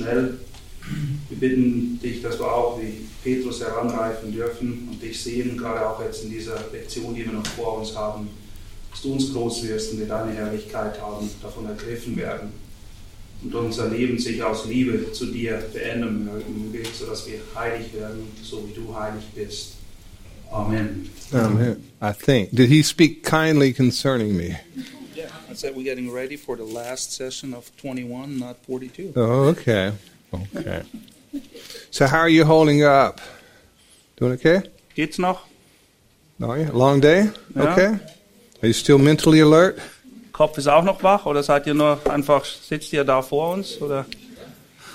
Schnell. Wir bitten dich, dass wir auch wie Petrus heranreifen dürfen und dich sehen, gerade auch jetzt in dieser Lektion, die wir noch vor uns haben, dass du uns groß wirst und wir deine Herrlichkeit haben, davon ergriffen werden und unser Leben sich aus Liebe zu dir beenden möge, sodass wir heilig werden, so wie du heilig bist. Amen. Amen. I think. Did he speak kindly concerning me? Yeah, I said we're getting ready for the last session of 21, not 42. Oh, okay. Okay. So, how are you holding up? Doing okay? Geht's noch? Are you? Long day? Yeah. Okay. Are you still mentally alert? Kopf ist auch noch wach oder seid ihr nur einfach, sitzt ihr da vor uns? Oder?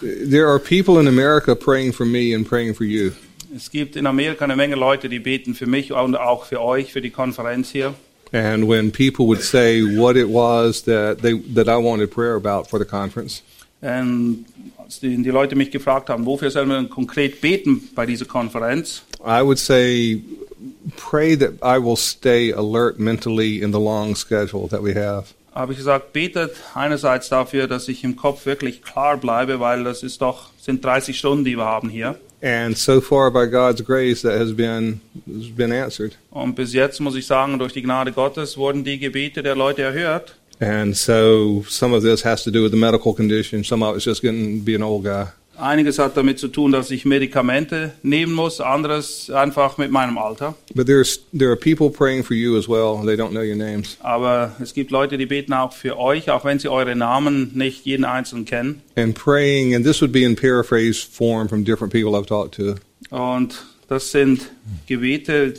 There are people in America praying for me and praying for you. Es gibt in Amerika eine Menge Leute, die beten für mich und auch für euch, für die Konferenz hier. And when people would say what it was that they that I wanted prayer about for the conference, Ähm, als die, die Leute mich gefragt haben, wofür sollen wir konkret beten bei dieser Konferenz? I would say pray that I will stay alert mentally in the long schedule that we have. habe ich gesagt, betet einerseits dafür, dass ich im Kopf wirklich klar bleibe, weil das ist doch, sind 30 Stunden, die wir haben hier. And so far, by God's grace, that has been has been answered. Und bis jetzt muss ich sagen, durch die Gnade Gottes wurden die Gebete der Leute erhört. And so, some of this has to do with the medical condition. Some of it's just getting to be an old guy. Einiges hat damit zu tun, dass ich Medikamente nehmen muss, anderes einfach mit meinem Alter. But there's there are people praying for you as well. They don't know your names. Aber es gibt Leute, die beten auch für euch, auch wenn sie eure Namen nicht jeden einzelnen kennen. And praying, and this would be in paraphrase form from different people I've talked to. Und das sind Gebete,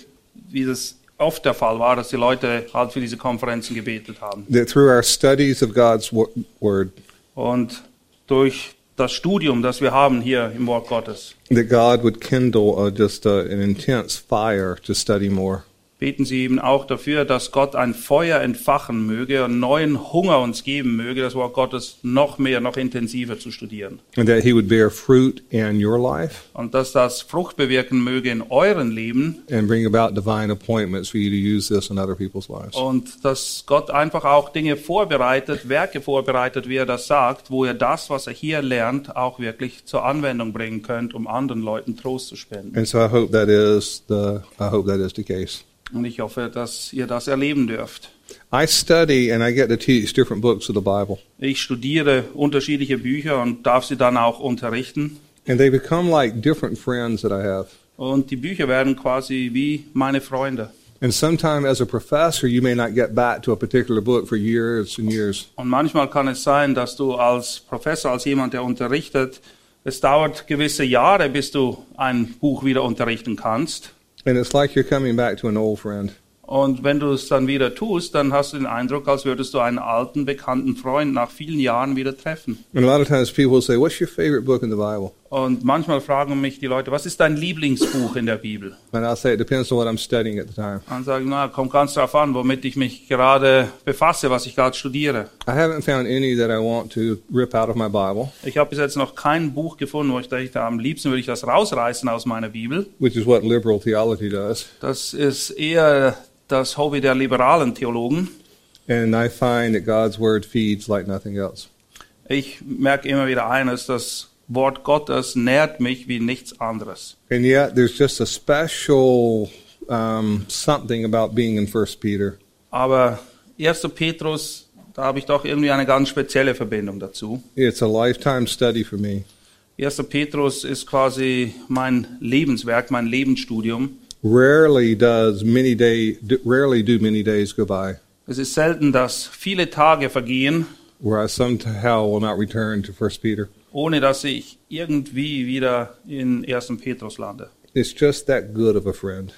wie das oft der Fall war, dass die Leute halt für diese Konferenzen gebetet haben. That through our studies of God's wo- word, Und durch das Studium, das wir haben hier im Wort Gottes, that God would kindle uh, just uh, an intense fire to study more. Beten sie eben auch dafür, dass Gott ein Feuer entfachen möge, einen neuen Hunger uns geben möge, das Wort Gottes noch mehr, noch intensiver zu studieren. And that He would bear fruit in your life Und dass das Frucht bewirken möge in euren Leben and bring about divine appointments for you to use this in other people's lives. und dass Gott einfach auch Dinge vorbereitet, Werke vorbereitet, wie er das sagt, wo ihr das, was er hier lernt, auch wirklich zur Anwendung bringen könnt, um anderen Leuten Trost zu spenden. And so I hope that is the I hope that is the case. Und ich hoffe, dass ihr das erleben dürft. I study and I get to teach different books of the Bible, Ich studiere unterschiedliche Bücher und darf sie dann auch unterrichten. and they become like different friends that I have. Und die Bücher werden quasi wie meine Freunde. And sometime as a professor, you may not get back to a particular book for years and years. Und manchmal kann es sein, dass du als Professor, als jemand, der unterrichtet, es dauert gewisse Jahre, bis du ein Buch wieder unterrichten kannst. And it's like you're coming back to an old friend. Und wenn du es dann wieder tust, dann hast du den Eindruck, als würdest du einen alten, bekannten Freund nach vielen Jahren wieder treffen. And a lot of times people will say, What's your favorite book in the Bible? Und manchmal fragen mich die Leute, was ist dein Lieblingsbuch in der Bibel? And I'll say, It depends on what I'm studying at the time. Dann sage ich, na, kommt ganz darauf an, womit ich mich gerade befasse, was ich gerade studiere. I haven't found any that I want to rip out of my Bible, Ich habe bis jetzt noch kein Buch gefunden, wo ich dachte, am liebsten würde ich das rausreißen aus meiner Bibel. which is what liberal theology does. Das ist eher das Hobby der liberalen Theologen. And I find that God's word feeds like nothing else. Ich merke immer wieder eines, das Wort Gottes nährt mich wie nichts anderes. And yet, there's just a special um, something about being in First Peter. Aber 1. Petrus, da habe ich doch irgendwie eine ganz spezielle Verbindung dazu. It's a lifetime study for me. 1. Petrus ist quasi mein Lebenswerk, mein Lebensstudium. Rarely does many day, rarely do many days go by Es ist selten, dass viele Tage vergehen, where I somehow will not return to First Peter. Ohne dass ich irgendwie wieder in 1. Petrus lande. It's just that good of a friend.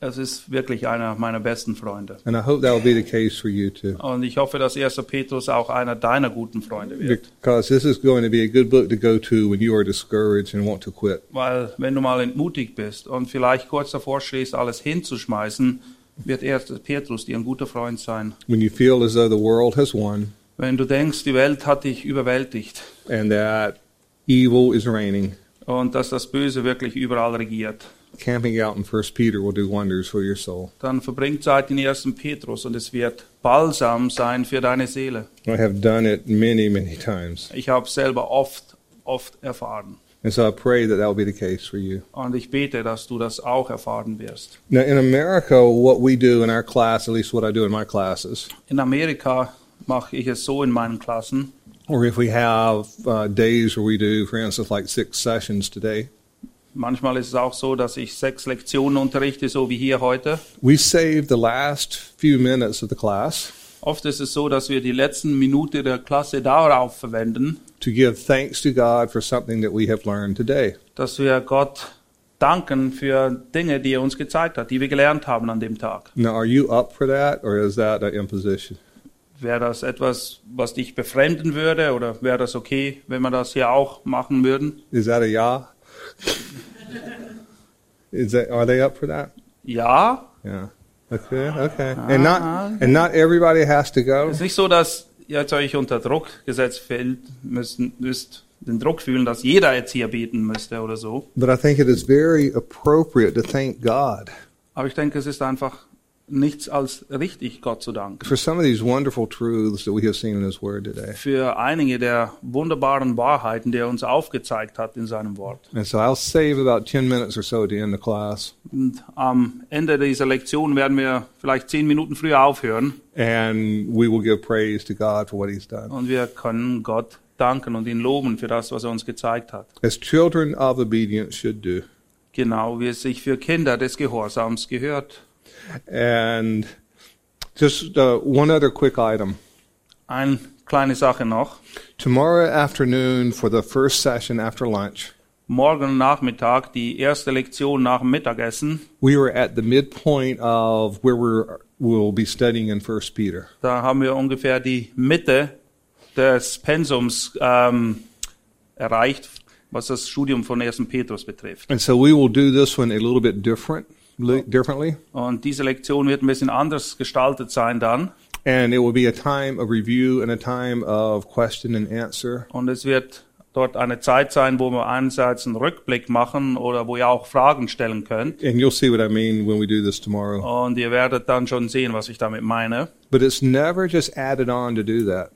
Es ist wirklich einer meiner besten Freunde. And I hope that will be the case for you too. Und ich hoffe, dass 1. Petrus auch einer deiner guten Freunde wird. Because this is going to be a good book to go to when you are discouraged and want to quit. Weil wenn du mal entmutigt bist und vielleicht kurz davor stehst, alles hinzuschmeißen, wird 1. Petrus dir ein guter Freund sein. When you feel as though the world has won Wenn du denkst, die Welt hat dich überwältigt and that evil is reigning, und dass das Böse wirklich überall regiert, camping out in First Peter will do wonders for your soul. dann verbring Zeit in 1. Petrus und es wird Balsam sein für deine Seele. I have done it many, many times. Ich habe selber oft, oft erfahren. And so I pray that that will be the case for you. Und ich bete, dass du das auch erfahren wirst. Now, in America, what we do in our class, at least what I do in my classes, In Amerika mache ich es so in meinen Klassen, or if we have uh, days where we do, for instance, like six sessions today, Manchmal ist es auch so, dass ich sechs Lektionen unterrichte, so wie hier heute. we save the last few minutes of the class Oft ist es so, dass wir die letzten Minute der Klasse darauf verwenden, to give thanks to God for something that we have learned today. dass wir Gott danken für Dinge, die er uns gezeigt hat, die wir gelernt haben an dem Tag. Now, are you up for that, or is that an imposition? Wäre das etwas, was dich befremden würde oder wäre das okay, wenn wir das hier auch machen würden? Is that a ja? is that are they up for that? Ja, Yeah. Okay. Okay. And not and not everybody has to go. es ist nicht so, dass ihr jetzt euch unter Druck gesetzt fällt, müssen, müsst den Druck fühlen, dass jeder jetzt hier beten müsste oder so. But I think it is very appropriate to thank God Aber ich denke, es ist einfach nichts als richtig, Gott zu danken. for some of these wonderful truths that we have seen in His Word today. Für einige der wunderbaren Wahrheiten, die er uns aufgezeigt hat in seinem Wort. And so I'll save about 10 minutes or so to end the class. Und am Ende dieser Lektion werden wir vielleicht zehn Minuten früher aufhören And we will give praise to God for what He's done. und wir können Gott danken und ihn loben für das, was er uns gezeigt hat. As children of obedience should do. Genau wie es sich für Kinder des Gehorsams gehört. And just uh, one other quick item. Eine kleine Sache noch. Tomorrow afternoon, for the first session after lunch, Morgen Nachmittag, die erste Lektion nach Mittagessen, we were at the midpoint of where we're, we'll be studying in First Peter. da haben wir ungefähr die Mitte des Pensums ähm, erreicht, was das Studium von 1. Petrus betrifft. And so we will do this one a little bit different, differently. Und diese Lektion wird ein bisschen anders gestaltet sein dann. And it will be a time of review and a time of question and answer. Und es wird dort eine Zeit sein, wo wir einerseits einen Rückblick machen oder wo ihr auch Fragen stellen könnt. And you'll see what I mean when we do this tomorrow. Und ihr werdet dann schon sehen, was ich damit meine. But it's never just added on to do that.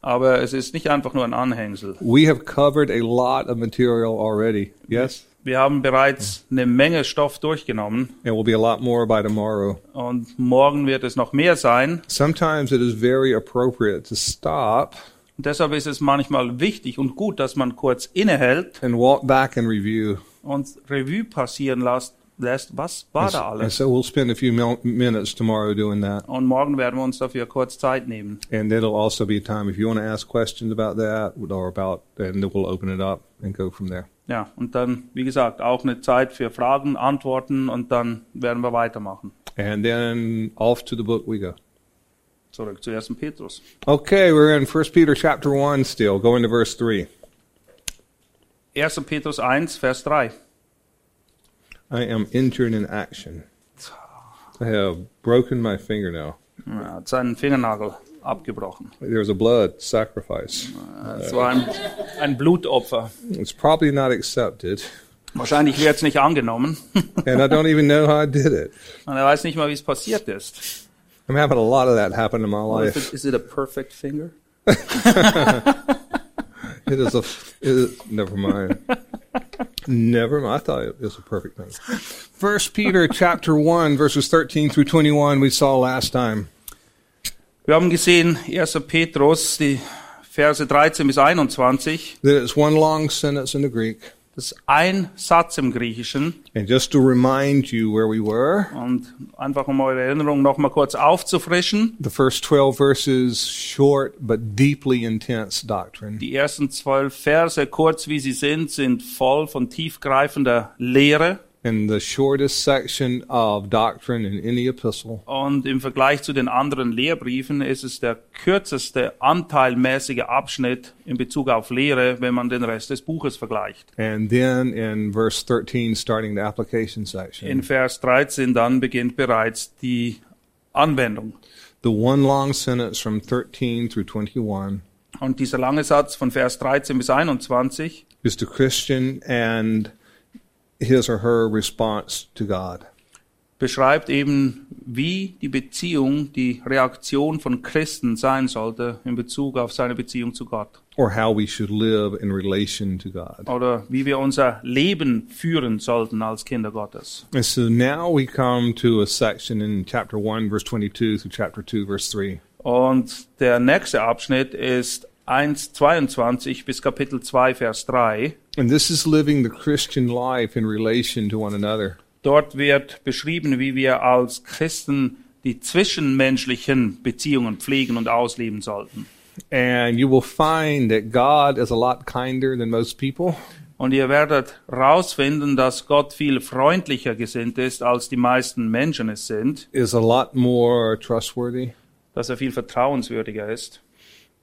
Aber es ist nicht einfach nur ein Anhängsel. We have covered a lot of material already. Yes? Wir haben bereits eine Menge Stoff durchgenommen And will be a lot more by tomorrow. und morgen wird es noch mehr sein. Sometimes it is very appropriate to stop Und deshalb ist es manchmal wichtig und gut, dass man kurz innehält and walk back and review. und Revue passieren lässt, lässt was war And, da and alles. so we'll spend a few minutes tomorrow doing that. Und morgen werden wir uns dafür kurz Zeit nehmen. And it'll also be a time if you want to ask questions about that or about, and we'll open it up and go from there. Ja, und dann, wie gesagt, auch eine Zeit für Fragen, Antworten und dann werden wir weitermachen. And then off to the book we go. Zurück zu 1. Petrus. Okay, we're in First Peter chapter 1 still, going to verse 3. 1. Petrus 1, Vers 3. I am injured in action. I have broken my fingernail. Er hat seinen Fingernagel abgebrochen. There's a blood sacrifice. Es war ein, ein Blutopfer. It's probably not accepted, Wahrscheinlich wird es nicht angenommen. and I don't even know how I did it. Und er weiß nicht mal, wie es passiert ist. I'm having a lot of that happen in my Or if life. it- Is it a perfect finger? It is a. It is, never mind. Never mind. I thought it was a perfect thing. First Peter chapter one verses thirteen through twenty one we saw last time. Wir haben gesehen, 1. Petrus, die Verse 13 bis 21. That it's one long sentence in the Greek, Das ist ein Satz im Griechischen. and just to remind you where we were, Und einfach um eure Erinnerung noch mal kurz aufzufrischen. the first twelve verses short but deeply intense doctrine. Die ersten zwölf Verse, kurz wie sie sind, sind voll von tiefgreifender Lehre. And the shortest section of doctrine in any epistle. Und im Vergleich zu den anderen Lehrbriefen ist es der kürzeste anteilmäßige Abschnitt in Bezug auf Lehre, wenn man den Rest des Buches vergleicht. And then in verse 13, starting the application section. In Vers 13 dann beginnt bereits die Anwendung. The one long sentence from 13 through 21 Und dieser lange Satz von Vers 13 bis 21 is the Christian and his or her response to God. beschreibt eben, wie die Beziehung, die Reaktion von Christen sein sollte in Bezug auf seine Beziehung zu Gott. or how we should live in relation to God. Oder wie wir unser Leben führen sollten als Kinder Gottes. And so now we come to a section in chapter 1, verse 22 through chapter 2, verse 3. Und der nächste Abschnitt ist 1,22 bis Kapitel 2, Vers 3. And this is living the Christian life in relation to one another. Dort wird beschrieben, wie wir als Christen die zwischenmenschlichen Beziehungen pflegen und ausleben sollten. And you will find that God is a lot kinder than most people. Und ihr werdet herausfinden, dass Gott viel freundlicher gesinnt ist, als die meisten Menschen es sind, is a lot more trustworthy. dass er viel vertrauenswürdiger ist.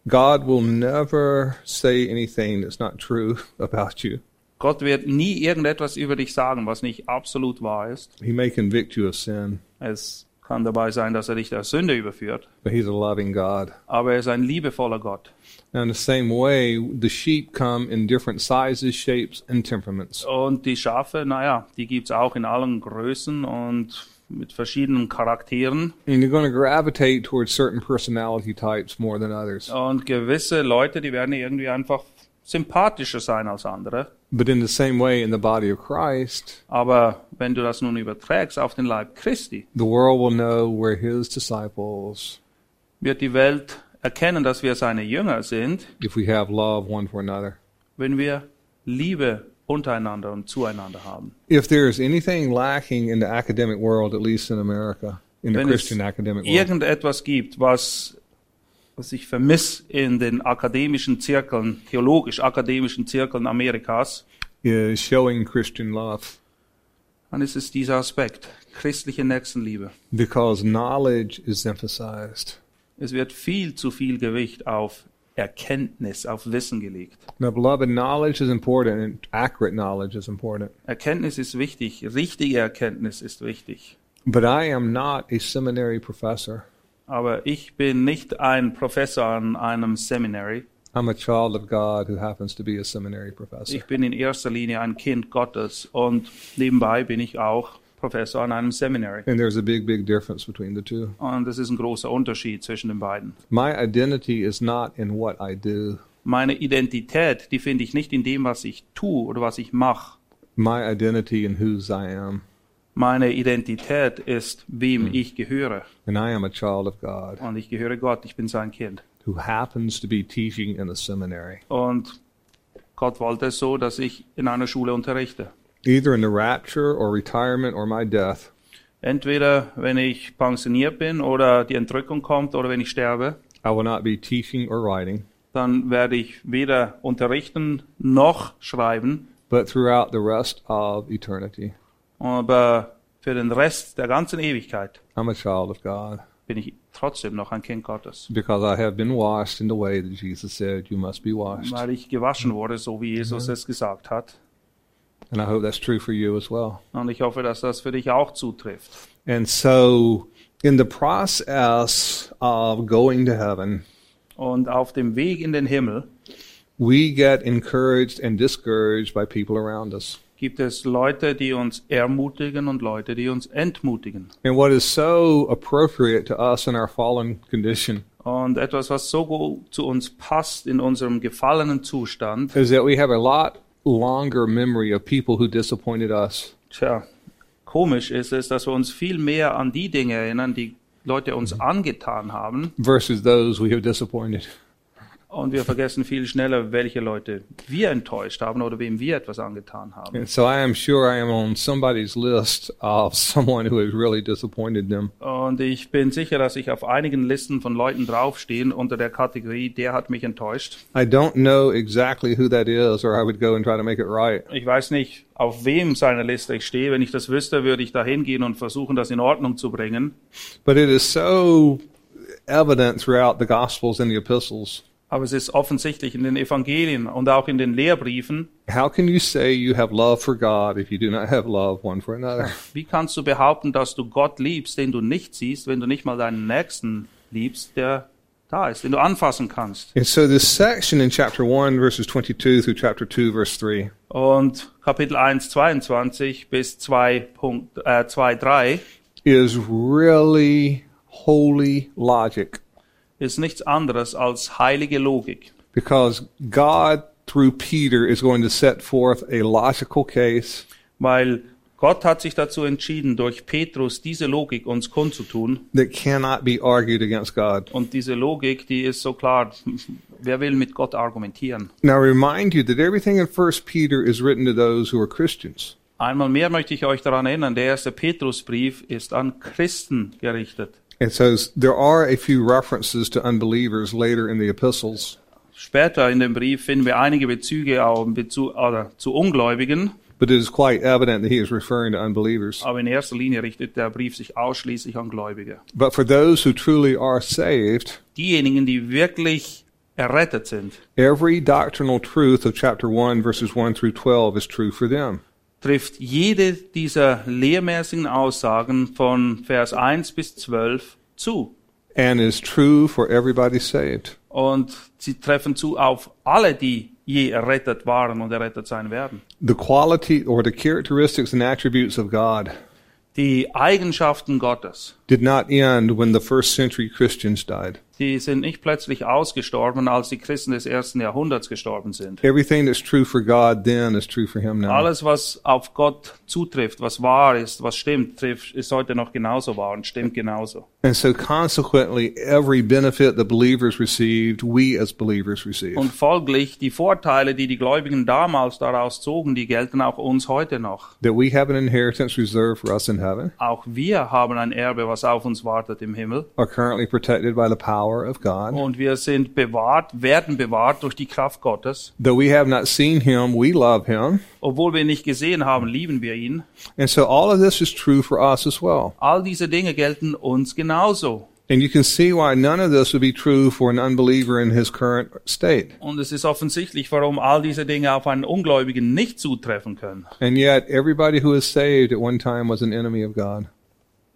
God will never say anything that's not true about you. Gott wird nie irgendetwas über dich sagen, was nicht absolut wahr ist. He may convict you of sin, Es kann dabei sein, dass er dich der Sünde überführt, but He's a loving God. aber er ist ein liebevoller Gott. Now, in the same way, the sheep come in different sizes, shapes, and temperaments. Und die Schafe, naja, die gibt's auch in allen Größen und mit verschiedenen Charakteren. And you're going to gravitate towards certain personality types more than others. Und gewisse Leute, die werden irgendwie einfach sympathischer sein als andere. But in the same way, in the body of Christ, Aber wenn du das nun überträgst auf den Leib Christi, the world will know we're His disciples wird die Welt erkennen, dass wir seine Jünger sind, if we have love one for another. wenn wir Liebe untereinander und zueinander haben. If there's anything lacking in the academic world, at least in America, in the Wenn es Christian academic world, irgendetwas gibt, was, was ich vermisse in den akademischen Zirkeln, theologisch-akademischen Zirkeln Amerikas, is showing Christian love. dann ist es dieser Aspekt, christliche Nächstenliebe. Because knowledge is emphasized. Es wird viel zu viel Gewicht auf Erkenntnis, auf Wissen gelegt. Now, beloved, knowledge is important, and accurate knowledge is important. Erkenntnis ist wichtig, richtige Erkenntnis ist wichtig. But I am not a seminary professor. Aber ich bin nicht ein Professor an einem Seminary. I'm a child of God who happens to be a seminary professor. Ich bin in erster Linie ein Kind Gottes und nebenbei bin ich auch Professor an einem Seminary. And there's a big, big difference between the two. Und das ist ein großer Unterschied zwischen den beiden. My identity is not in what I do. Meine Identität, die finde ich nicht in dem, was ich tue oder was ich mache. My identity in whose I am. Meine Identität ist, wem ich gehöre. And I am a child of God Und ich gehöre Gott, ich bin sein Kind. who happens to be teaching in a seminary. Und Gott wollte es so, dass ich in einer Schule unterrichte. Either in the rapture or retirement or my death, Entweder wenn ich pensioniert bin oder die Entrückung kommt oder wenn ich sterbe, I will not be teaching or writing, dann werde ich weder unterrichten noch schreiben, but throughout the rest of eternity, aber für den Rest der ganzen Ewigkeit I'm a child of God. bin ich trotzdem noch ein Kind Gottes, because I have been washed in the way that Jesus said you must be washed. weil ich gewaschen wurde, so wie Jesus es gesagt hat. And I hope that's true for you as well. Und ich hoffe, dass das für dich auch zutrifft. And so, in the process of going to heaven, Und auf dem Weg in den Himmel we get encouraged and discouraged by people around us. gibt es Leute, die uns ermutigen und Leute, die uns entmutigen. And what is so appropriate to us in our fallen condition Und etwas, was so gut zu uns passt in unserem gefallenen Zustand, is that we have a lot longer memory of people who disappointed us. Tja, komisch ist es, dass wir uns viel mehr an die Dinge erinnern, die Leute uns mhm. angetan haben, versus those we have disappointed. Und wir vergessen viel schneller, welche Leute wir enttäuscht haben oder wem wir etwas angetan haben. And so I am sure I am on somebody's list of someone who has really disappointed them. Und ich bin sicher, dass ich auf einigen Listen von Leuten draufstehen unter der Kategorie, der hat mich enttäuscht. I don't know exactly who that is, or I would go and try to make it right. Ich weiß nicht, auf wem seiner Liste ich stehe. Wenn ich das wüsste, würde ich da hingehen und versuchen, das in Ordnung zu bringen. But it is so evident throughout the Gospels and the epistles. Aber es ist offensichtlich in den Evangelien und auch in den Lehrbriefen. How can you say you have love for God if you do not have love one for another? Wie kannst du behaupten, dass du Gott liebst, den du nicht siehst, wenn du nicht mal deinen Nächsten liebst, der da ist, den du anfassen kannst? And so this section in chapter 1 verses 22 through chapter 2 verse 3 Und Kapitel 1, 22 bis 2, Punkt, äh, 2 3 is really holy logic ist nichts anderes als heilige Logik. because God through Peter is going to set forth a logical case Weil Gott hat sich dazu entschieden, durch Petrus diese Logik uns kundzutun. that cannot be argued against God. Und diese Logik, die ist so klar. Wer will mit Gott argumentieren? Now remind you that everything in 1 Peter is written to those who are Christians. Einmal mehr möchte ich euch daran erinnern, der erste Petrusbrief ist an Christen gerichtet. And so there are a few references to unbelievers later in the epistles, Später in dem Brief finden wir einige Bezüge auch in Bezug, oder, zu Ungläubigen, but it is quite evident that he is referring to unbelievers. aber in erster Linie richtet der Brief sich ausschließlich an Gläubige. But for those who truly are saved, Diejenigen, die wirklich errettet sind, every doctrinal truth of chapter 1 verses 1 through 12 is true for them. Trifft jede dieser lehrmäßigen Aussagen von Vers 1 bis 12 zu. and is true for everybody saved. Und sie treffen zu auf alle, die je errettet waren und errettet sein werden. The quality or the characteristics and attributes of God Die Eigenschaften Gottes, did not end when the first century Christians died. Die sind nicht plötzlich ausgestorben, als die Christen des ersten Jahrhunderts gestorben sind. Everything that's true for God then is true for him now. Alles, was auf Gott zutrifft, was wahr ist, was stimmt, trifft, ist heute noch genauso wahr und stimmt genauso. And so consequently, every benefit the believers received, we as believers receive. Und folglich, die Vorteile, die die Gläubigen damals daraus zogen, die gelten auch uns heute noch. That we have an inheritance reserved for us in heaven, Auch wir haben ein Erbe, was auf uns wartet im Himmel. are currently protected by the power of God. Und wir sind bewahrt, werden bewahrt durch die Kraft Gottes. Though we have not seen him, we love him. Obwohl wir ihn nicht gesehen haben, lieben wir ihn. And so all of this is true for us as well. All diese Dinge gelten uns genauso. And you can see why none of this would be true for an unbeliever in his current state. Und es ist offensichtlich, warum all diese Dinge auf einen Ungläubigen nicht zutreffen können. And yet, everybody who is saved at one time was an enemy of God.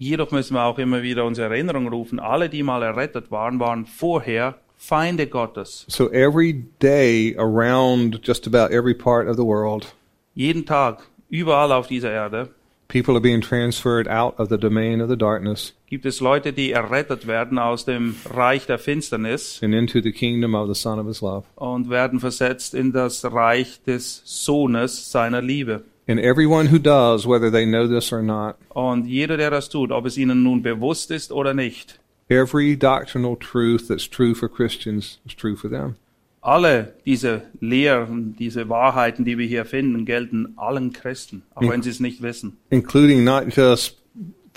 Jedoch müssen wir auch immer wieder unsere Erinnerung rufen, alle, die mal errettet waren, waren vorher Feinde Gottes. So every day around just about every part of the world, Jeden Tag, überall auf dieser Erde, people are being transferred out of the domain of the darkness gibt es Leute, die errettet werden aus dem Reich der Finsternis and into the kingdom of the Son of His love. und werden versetzt in das Reich des Sohnes seiner Liebe. And everyone who does, whether they know this or not, Und jeder, der das tut, ob es ihnen nun bewusst ist oder nicht, every doctrinal truth that's true for Christians is true for them. alle diese Lehren, diese Wahrheiten, die wir hier finden, gelten allen Christen, auch wenn sie es nicht wissen. including not just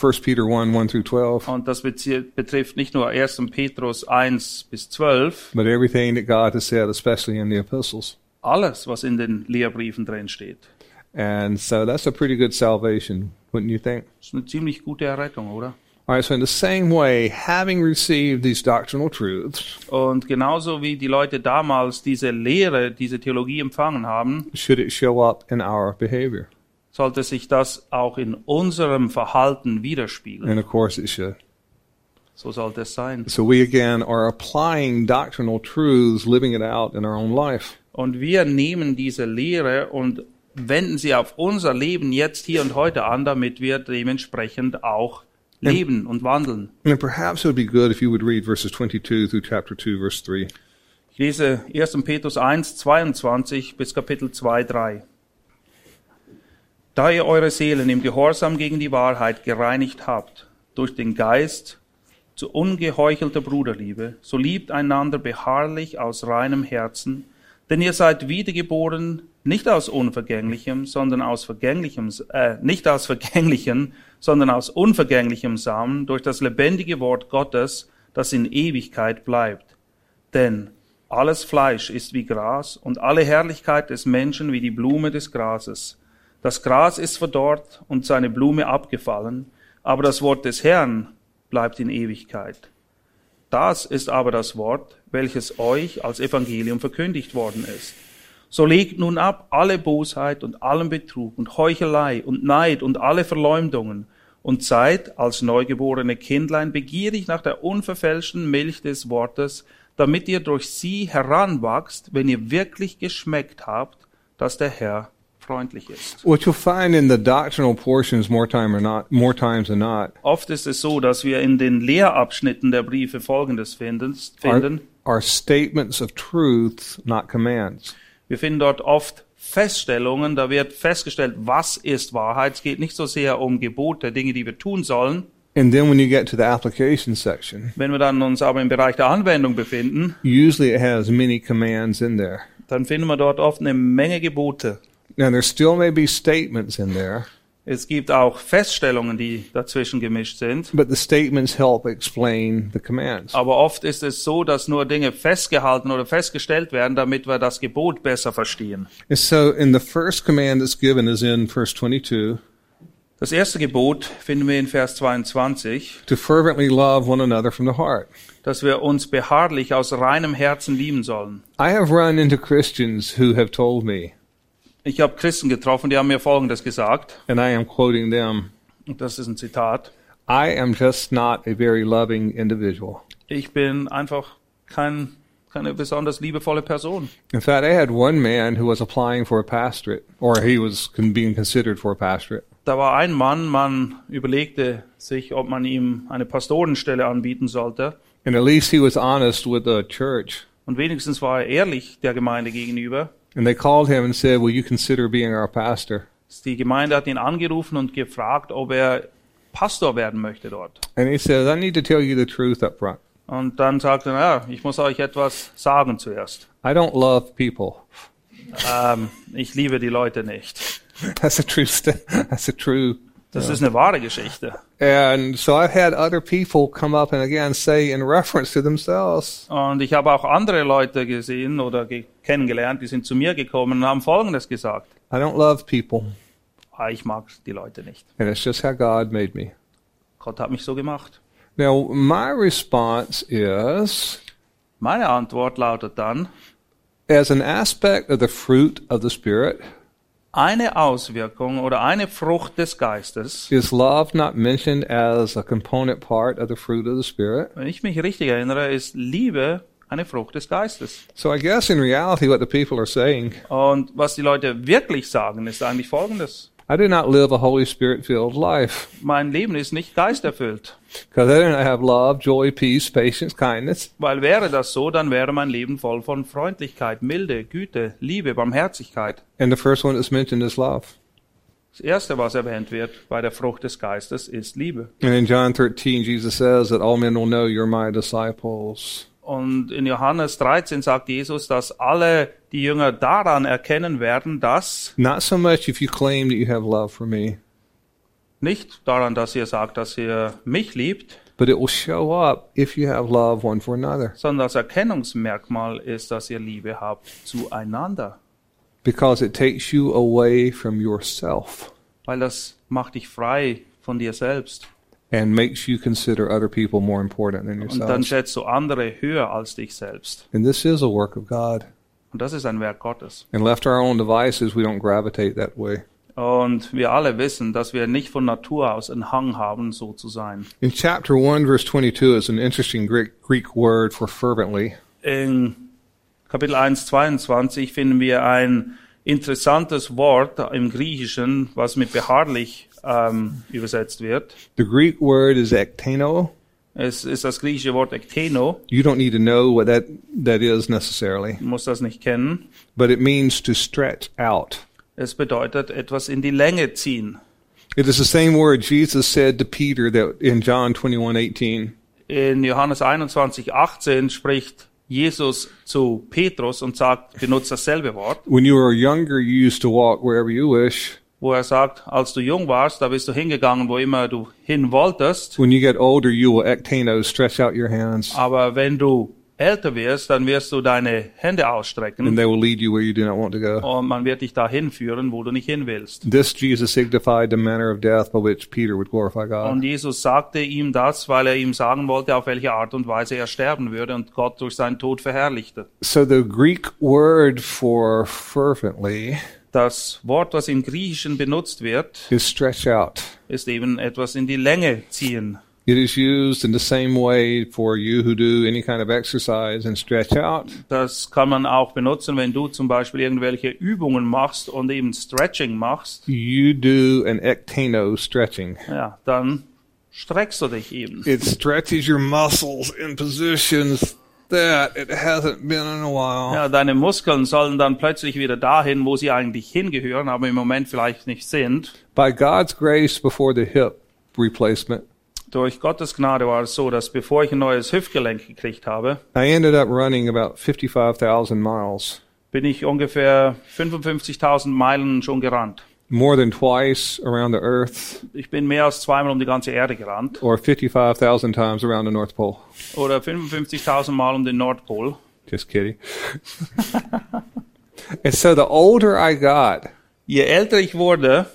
1 Peter 1 1 through 12, Und das bezie- betrifft nicht nur 1. Petrus 1 bis 12, but everything that God has said, especially in the epistles. alles, was in den Lehrbriefen drin steht. And so that's a pretty good salvation, wouldn't you think? Das ist eine ziemlich gute Errettung, oder? All right, so in the same way, having received these doctrinal truths, Und genauso wie die Leute damals diese Lehre, diese Theologie empfangen haben, should it show up in our behavior? sollte sich das auch in unserem Verhalten widerspiegeln. And of course it should. So sollte es sein. So we again are applying doctrinal truths, living it out in our own life. Und wir nehmen diese Lehre und wenden sie auf unser Leben jetzt, hier und heute an, damit wir dementsprechend auch leben und wandeln. And perhaps it would be good if you would read verses 22 through chapter 2, verse 3. Ich lese 1. Petrus 1, 22 bis Kapitel 2, 3. Da ihr eure Seelen im Gehorsam gegen die Wahrheit gereinigt habt, durch den Geist zu ungeheuchelter Bruderliebe, so liebt einander beharrlich aus reinem Herzen, denn ihr seid wiedergeboren, nicht aus unvergänglichem, sondern aus vergänglichem, äh, nicht aus vergänglichen, sondern aus unvergänglichem Samen durch das lebendige Wort Gottes, das in Ewigkeit bleibt. Denn alles Fleisch ist wie Gras und alle Herrlichkeit des Menschen wie die Blume des Grases. Das Gras ist verdorrt und seine Blume abgefallen, aber das Wort des Herrn bleibt in Ewigkeit. Das ist aber das Wort, welches euch als Evangelium verkündigt worden ist. So legt nun ab alle Bosheit und allen Betrug und Heuchelei und Neid und alle Verleumdungen und seid als neugeborene Kindlein begierig nach der unverfälschten Milch des Wortes, damit ihr durch sie heranwachst, wenn ihr wirklich geschmeckt habt, dass der Herr freundlich ist. What you'll find in the doctrinal portions more time or not, more times than not, Oft ist es so, dass wir in den Lehrabschnitten der Briefe Folgendes finden. are, are statements of truth, not commands. Wir finden dort oft Feststellungen, da wird festgestellt, was ist Wahrheit. Es geht nicht so sehr um Gebote, Dinge, die wir tun sollen. And then when you get to the application section, Wenn wir dann uns aber im Bereich der Anwendung befinden, usually it has many commands in there. dann finden wir dort oft eine Menge Gebote. Now there still may be statements in there, Es gibt auch Feststellungen, die dazwischen gemischt sind. but the statements help explain the commands. Aber oft ist es so, dass nur Dinge festgehalten oder festgestellt werden, damit wir das Gebot besser verstehen. And so in the first command that's given is in verse 22, Das erste Gebot finden wir in Vers 22, to fervently love one another from the heart. dass wir uns beharrlich aus reinem Herzen lieben sollen. I have run into Christians who have told me, Ich habe Christen getroffen, die haben mir Folgendes gesagt, and I am quoting them, und das ist ein Zitat, I am just not a very loving individual. ich bin einfach kein, keine besonders liebevolle Person. In fact, I had one man who was applying for a pastorate, or he was being considered for a pastorate. Da war ein Mann, man überlegte sich, ob man ihm eine Pastorenstelle anbieten sollte. And at least he was honest with the church. Und wenigstens war er ehrlich der Gemeinde gegenüber. And they called him and said, Will you consider being our pastor? Die Gemeinde hat ihn angerufen und gefragt, ob er Pastor werden möchte dort. And he says, I need to tell you the truth up front. Und dann sagte er, ja, ich muss euch etwas sagen zuerst. I don't love people. Ähm, ich liebe die Leute nicht. That's a true, that's a true. Das ist eine wahre Geschichte. And so I've had other people come up and again say in reference to themselves, Und ich habe auch andere Leute gesehen oder ge kennengelernt, die sind zu mir gekommen und haben Folgendes gesagt. I don't love people. Ah, ich mag die Leute nicht. And it's just how God made me. Gott hat mich so gemacht. Now, my response is Meine Antwort lautet dann, as an aspect of the fruit of the Spirit, eine Auswirkung oder eine Frucht des Geistes, is love not mentioned as a component part of the fruit of the Spirit? wenn ich mich richtig erinnere, ist Liebe eine Frucht des Geistes. So I guess in reality, what the people are saying, Und was die Leute wirklich sagen, ist eigentlich Folgendes. I do not live a Holy Spirit filled life Mein Leben ist nicht geisterfüllt. because I have love, joy, peace, patience, kindness. Weil wäre das so, dann wäre mein Leben voll von Freundlichkeit, Milde, Güte, Liebe, Barmherzigkeit. And the first one that's mentioned is love. Das Erste, was erwähnt wird bei der Frucht des Geistes, ist Liebe. And in John 13, Jesus says that all men will know you're my disciples. Und in Johannes 13 sagt Jesus, dass alle die Jünger daran erkennen werden, dass Not so much if you claim that you have love for me, nicht daran, dass ihr sagt, dass ihr mich liebt, but it will show up if you have love one for another. sondern das Erkennungsmerkmal ist, dass ihr Liebe habt zueinander. Because it takes you away from yourself Weil das macht dich frei von dir selbst. And makes you consider other people more important than Und dann yourself. schätzt du andere höher als dich selbst. And this is a work of God. Und das ist ein Werk Gottes. And left to our own devices, we don't gravitate that way. Und wir alle wissen, dass wir nicht von Natur aus einen Hang haben, so zu sein. In chapter 1, verse 22 is an interesting Greek, Greek word for fervently. In Kapitel 1, 22 finden wir ein interessantes Wort im Griechischen, was mit beharrlich ähm, übersetzt wird. The Greek word is ekteno. Es ist das griechische Wort ekteno. You don't need to know what that, that is necessarily, Du musst das nicht kennen. but it means to stretch out. Es bedeutet etwas in die Länge ziehen. It is the same word Jesus said to Peter that in John 21, 18. In Johannes 21, 18 spricht Jesus zu Petrus und sagt, benutzt dasselbe Wort, When you were younger, you used to walk wherever you wish. Wo er sagt, als du jung warst, da bist du hingegangen, wo immer du hin wolltest. When you get older, you will ektano, stretch out your hands, Aber wenn du älter wirst, dann wirst du deine Hände and ausstrecken they will lead you where you do not want to go. und man wird dich dahin führen, wo du nicht hin willst. This Jesus signified the manner of death by which Peter would glorify Und God. Jesus sagte ihm das, weil er ihm sagen wollte, auf welche Art und Weise er sterben würde und Gott durch seinen Tod verherrlichte. So the Greek word for fervently Das Wort, was im Griechischen benutzt wird, is stretch out. ist eben etwas in die Länge ziehen. It is used in the same way for you who do any kind of exercise and stretch out. Das kann man auch benutzen, wenn du zum Beispiel irgendwelche Übungen machst und eben Stretching machst. You do an ektano stretching. Ja, dann streckst du dich eben. It stretches your muscles in positions that it hasn't been in a while. Ja, deine Muskeln sollen dann plötzlich wieder dahin, wo sie eigentlich hingehören, aber im Moment vielleicht nicht sind. By God's grace before the hip replacement, Durch Gottes Gnade war es so, dass bevor ich ein neues Hüftgelenk gekriegt habe, I ended up running about 55,000 miles, bin ich ungefähr 55.000 Meilen schon gerannt. More than twice around the earth, Ich bin mehr als zweimal um die ganze Erde gerannt. or 55,000 times around the North Pole. Oder 55.000 Mal um den Nordpol. Just kidding. and so the older I got, Je älter ich wurde,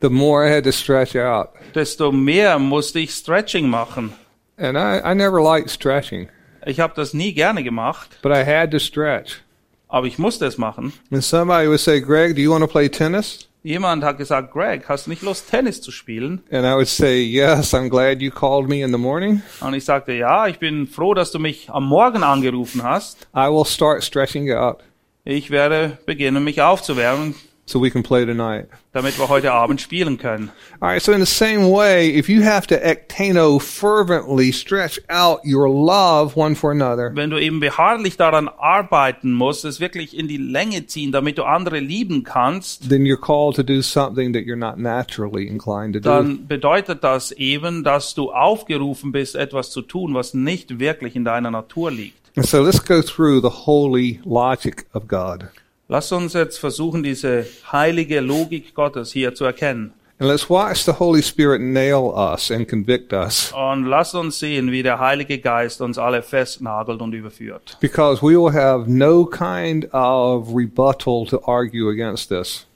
the more I had to stretch out. desto mehr musste ich Stretching machen. And I, I never liked stretching, Ich habe das nie gerne gemacht, but I had to stretch. aber ich musste es machen. And somebody would say, Greg, do you want to play tennis? Jemand hat gesagt, Greg, hast du nicht Lust, Tennis zu spielen? And I would say, yes, I'm glad you called me in the morning. Und ich sagte, ja, ich bin froh, dass du mich am Morgen angerufen hast. I will start stretching out Ich werde beginnen, mich aufzuwärmen, so we can play tonight. damit wir heute Abend spielen können. All right, so in the same way, if you have to ektano fervently stretch out your love one for another, Wenn du eben beharrlich daran arbeiten musst, es wirklich in die Länge ziehen, damit du andere lieben kannst, then you're called to do something that you're not naturally inclined to do. dann bedeutet das eben, dass du aufgerufen bist, etwas zu tun, was nicht wirklich in deiner Natur liegt. And so let's go through the holy logic of God. Lass uns jetzt versuchen, diese heilige Logik Gottes hier zu erkennen. And let's watch the Holy Spirit nail us and convict us. Und lass uns sehen, wie der Heilige Geist uns alle festnagelt und überführt. Because we will have no kind of rebuttal to argue against this.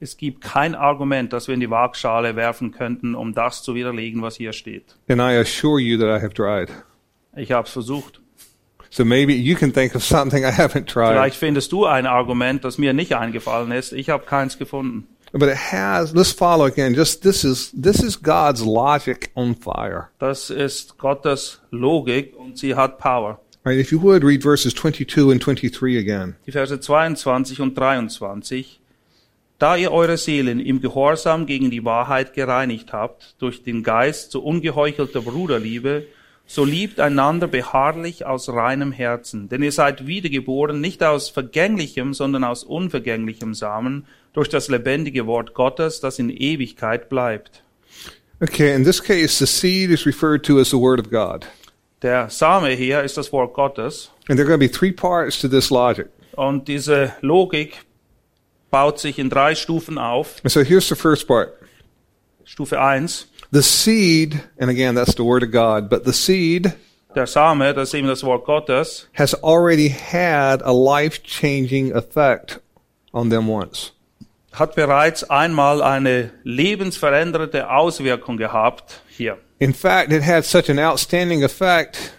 Es gibt kein Argument, das wir in die Waagschale werfen könnten, um das zu widerlegen, was hier steht. And I assure you that I have tried. Ich habe es versucht. So maybe you can think of something I haven't tried. Vielleicht findest du ein Argument, das mir nicht eingefallen ist. Ich habe keins gefunden. But it has, let's follow again. Just this is, this is God's logic on fire. Das ist Gottes Logik und sie hat Power. Right, if you would read verses 22 and 23 again. Die Verse 22 und 23. Da ihr eure Seelen im Gehorsam gegen die Wahrheit gereinigt habt, durch den Geist zu ungeheuchelter Bruderliebe, so liebt einander beharrlich aus reinem Herzen. Denn ihr seid wiedergeboren, nicht aus vergänglichem, sondern aus unvergänglichem Samen, durch das lebendige Wort Gottes, das in Ewigkeit bleibt. Okay, in this case, the seed is referred to as the Word of God. Der Same hier ist das Wort Gottes. And there are going to be three parts to this logic. Und diese Logik baut sich in drei Stufen auf. And so here's the first part. Stufe 1. The seed, and again, that's the Word of God, but the seed Der Same, das ist eben das Wort Gottes, has already had a life changing effect on them once. hat bereits einmal eine lebensveränderte Auswirkung gehabt hier. In fact, it had such an outstanding effect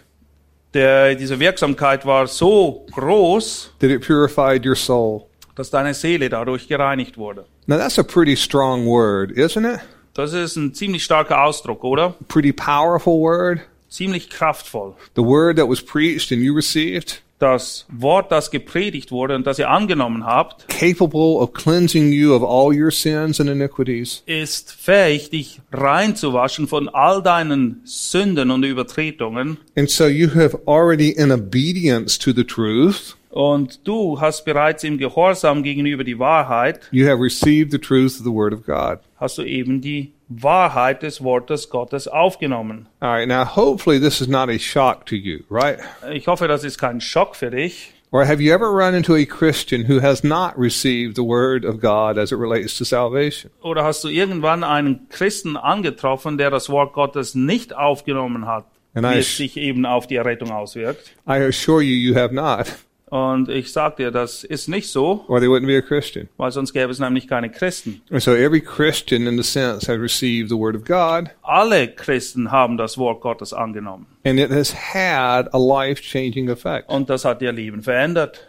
Der, diese Wirksamkeit war so groß, that it purified your soul. dass deine Seele dadurch gereinigt wurde. Now, that's a pretty strong word, isn't it? Das ist ein ziemlich starker Ausdruck, oder? Pretty powerful word. Ziemlich kraftvoll. The word that was preached and you received, Das Wort, das gepredigt wurde und das ihr angenommen habt, capable of cleansing you of all your sins and iniquities. ist fähig, dich reinzuwaschen von all deinen Sünden und Übertretungen. And so you have already, in obedience to the truth, Und du hast bereits im Gehorsam gegenüber die Wahrheit, you have received the truth of the Word of God. hast du eben die Wahrheit des Wortes Gottes aufgenommen. All right, now hopefully this is not a shock to you, right? Ich hoffe, das ist kein Schock für dich. Or have you ever run into a Christian who has not received the Word of God as it relates to salvation? Oder hast du irgendwann einen Christen angetroffen, der das Wort Gottes nicht aufgenommen hat, And wie es sich eben auf die Errettung auswirkt? I assure you, you have not, Und ich sag dir, das ist nicht so, or they wouldn't be a Christian. weil sonst gäbe es nämlich keine Christen. And so every Christian, in the sense, has received the Word of God, Alle Christen haben das Wort Gottes angenommen. and it has had a life-changing effect. Und das hat ihr Leben verändert.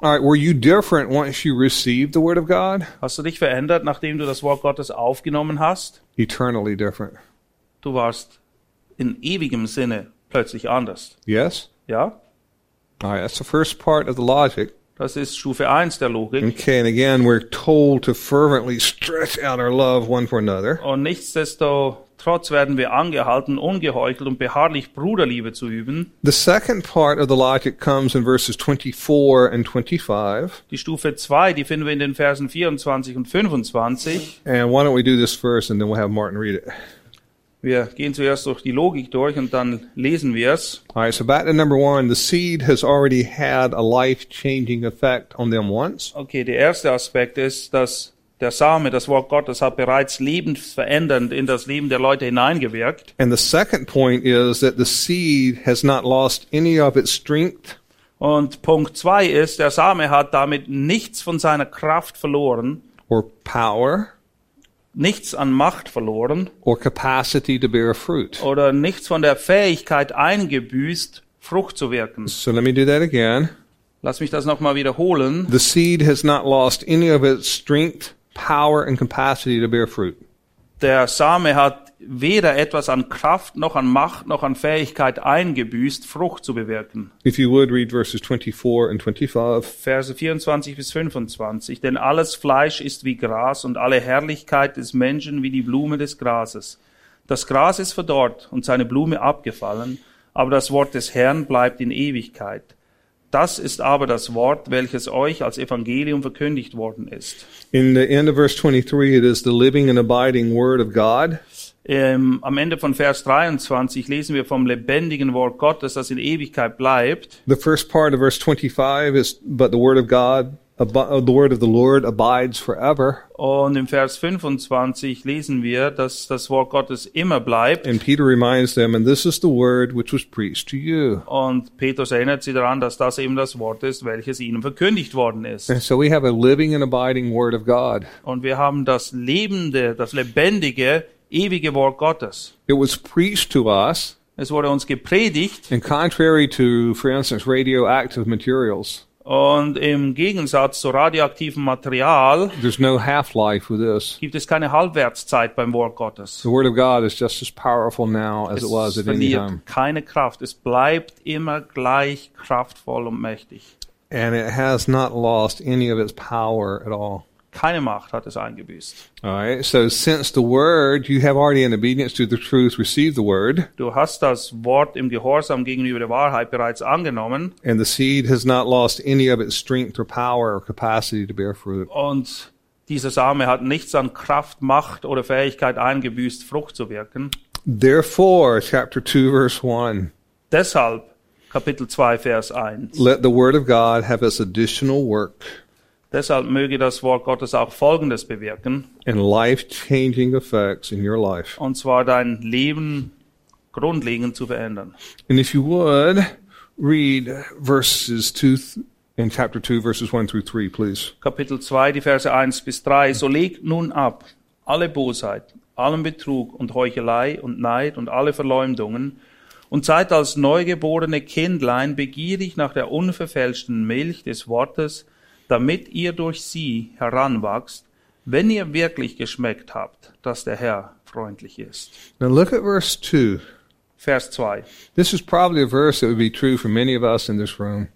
All right, were you different once you received the Word of God? Hast du dich verändert, nachdem du das Wort Gottes aufgenommen hast? Eternally different. Du warst in ewigem Sinne plötzlich anders. Yes? Ja? All right, that's the first part of the logic. Das ist Stufe 1 der Logik. Okay, and again, we're told to fervently stretch out our love one for another. Und nichtsdestotrotz werden wir angehalten, ungeheuchelt und beharrlich Bruderliebe zu üben. The second part of the logic comes in verses 24 and 25. Die Stufe 2, die finden wir in den Versen 24 und 25. And why don't we do this first and then we'll have Martin read it. Wir gehen zuerst durch die Logik durch und dann lesen wir es. All right, so back to number one. The seed has already had a life changing effect on them once. Okay, der erste Aspekt ist, dass der Same, das Wort Gottes, hat bereits lebensverändernd in das Leben der Leute hineingewirkt. And the second point is that the seed has not lost any of its strength Und Punkt 2 ist, der Same hat damit nichts von seiner Kraft verloren, or power nichts an Macht verloren or capacity to bear fruit. oder nichts von der Fähigkeit eingebüßt, Frucht zu wirken. So let me do that again. Lass mich das nochmal wiederholen. The seed has not lost any of its strength, power, and capacity to bear fruit. Der Same hat weder etwas an Kraft noch an Macht noch an Fähigkeit eingebüßt, Frucht zu bewirken. If you would read verses 24 and 25. Verse 24 bis 25. Denn alles Fleisch ist wie Gras und alle Herrlichkeit des Menschen wie die Blume des Grases. Das Gras ist verdorrt und seine Blume abgefallen, aber das Wort des Herrn bleibt in Ewigkeit. Das ist aber das Wort, welches euch als Evangelium verkündigt worden ist. In the end of verse 23, it is the living and abiding word of God. Ähm, am Ende von Vers 23 lesen wir vom lebendigen Wort Gottes, das in Ewigkeit bleibt. The first part of verse 25 is, but the word of God, uh, the word of the Lord abides forever. Und im Vers 25 lesen wir, dass das Wort Gottes immer bleibt. And Peter reminds them, and this is the word which was preached to you. Und Petrus erinnert sie daran, dass das eben das Wort ist, welches ihnen verkündigt worden ist. And so we have a living and abiding word of God. Und wir haben das lebende, das lebendige, ewige Wort Gottes. It was preached to us, Es wurde uns gepredigt and contrary to, for instance, radioactive materials, und im Gegensatz zu radioaktivem Material there's no half-life with this. gibt es keine Halbwertszeit beim Wort Gottes. The word of God is just as powerful now as it was Es at any verliert time. keine Kraft. Es bleibt immer gleich kraftvoll und mächtig. And it has not lost any of its power at all. Keine Macht hat es eingebüßt. All right. So since the word, you have already in obedience to the truth received the word, Du hast das Wort im Gehorsam gegenüber der Wahrheit bereits angenommen and the seed has not lost any of its strength or power or capacity to bear fruit. und dieser Same hat nichts an Kraft, Macht oder Fähigkeit eingebüßt, Frucht zu wirken. Therefore, chapter 2, verse 1, Deshalb Kapitel 2, Vers 1. let the word of God have its additional work Deshalb möge das Wort Gottes auch Folgendes bewirken, and life changing effects in your life. und zwar dein Leben grundlegend zu verändern. And if you would, read verses 2 th- in chapter 2, verses 1 through 3, please. Kapitel 2, die Verse 1 bis 3. So legt nun ab alle Bosheit, allen Betrug und Heuchelei und Neid und alle Verleumdungen und seid als neugeborene Kindlein begierig nach der unverfälschten Milch des Wortes, damit ihr durch sie heranwachst, wenn ihr wirklich geschmeckt habt, dass der Herr freundlich ist. Now look at verse 2. Vers 2. This is probably a verse that would be true for many of us in this room.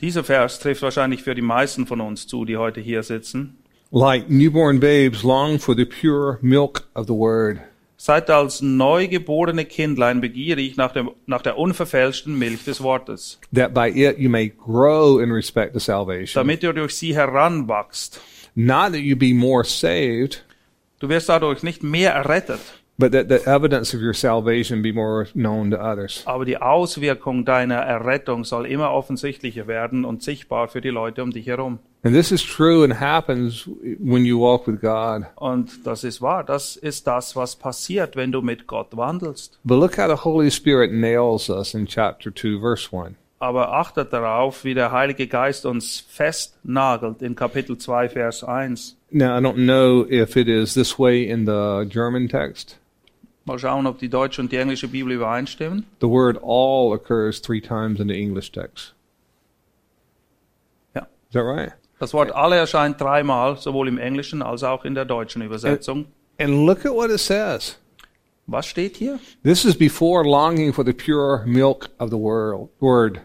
Dieser Vers trifft wahrscheinlich für die meisten von uns zu, die heute hier sitzen. Like newborn babes long for the pure milk of the word. Seid als neugeborene Kindlein begierig nach, dem, nach der unverfälschten Milch des Wortes, that by it you may grow in respect to salvation. damit ihr durch sie heranwachst. Not that you be more saved, Du wirst dadurch nicht mehr errettet, but that the evidence of your salvation be more known to others. aber die Auswirkung deiner Errettung soll immer offensichtlicher werden und sichtbar für die Leute um dich herum. And this is true and happens when you walk with God. Und das ist wahr, das ist das, was passiert, wenn du mit Gott wandelst. But look how the Holy Spirit nails us in chapter 2, verse 1. Aber achtet darauf, wie der Heilige Geist uns festnagelt in Kapitel 2, Vers 1. Now, I don't know if it is this way in the German text. Mal schauen, ob die deutsche und die englische Bibel übereinstimmen. The word all occurs three times in the English text. Ja. Is that right? Das Wort alle erscheint dreimal, sowohl im Englischen als auch in der deutschen Übersetzung. And look at what it says. Was steht hier? This is before longing for the pure milk of the world, word.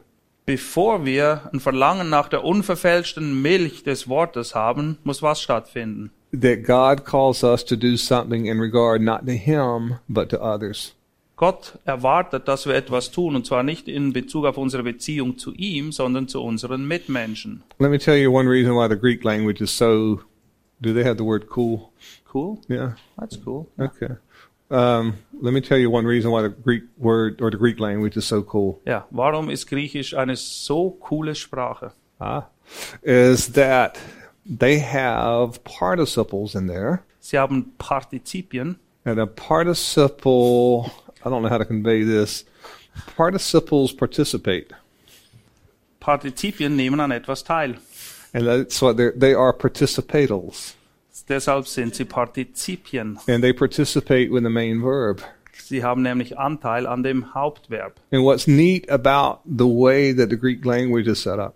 Bevor wir ein Verlangen nach der unverfälschten Milch des Wortes haben, muss was stattfinden? That God calls us to do something in regard not to Him, but to others. Gott erwartet, dass wir etwas tun, und zwar nicht in Bezug auf unsere Beziehung zu ihm, sondern zu unseren Mitmenschen. Let me tell you one reason why the Greek language is so. Do they have the word cool? Cool? Yeah. That's cool. Okay. Um, let me tell you one reason why the Greek word or the Greek language is so cool. Ja, warum ist Griechisch eine so coole Sprache? Ah, is that they have participles in there, Sie haben Partizipien. and a participle. I don't know how to convey this. Participles participate, Partizipien nehmen an etwas teil. and that's what they are participatals, Deshalb sind sie Partizipien. and they participate with the main verb. Sie haben nämlich Anteil an dem Hauptverb. And what's neat about the way that the Greek language is set up,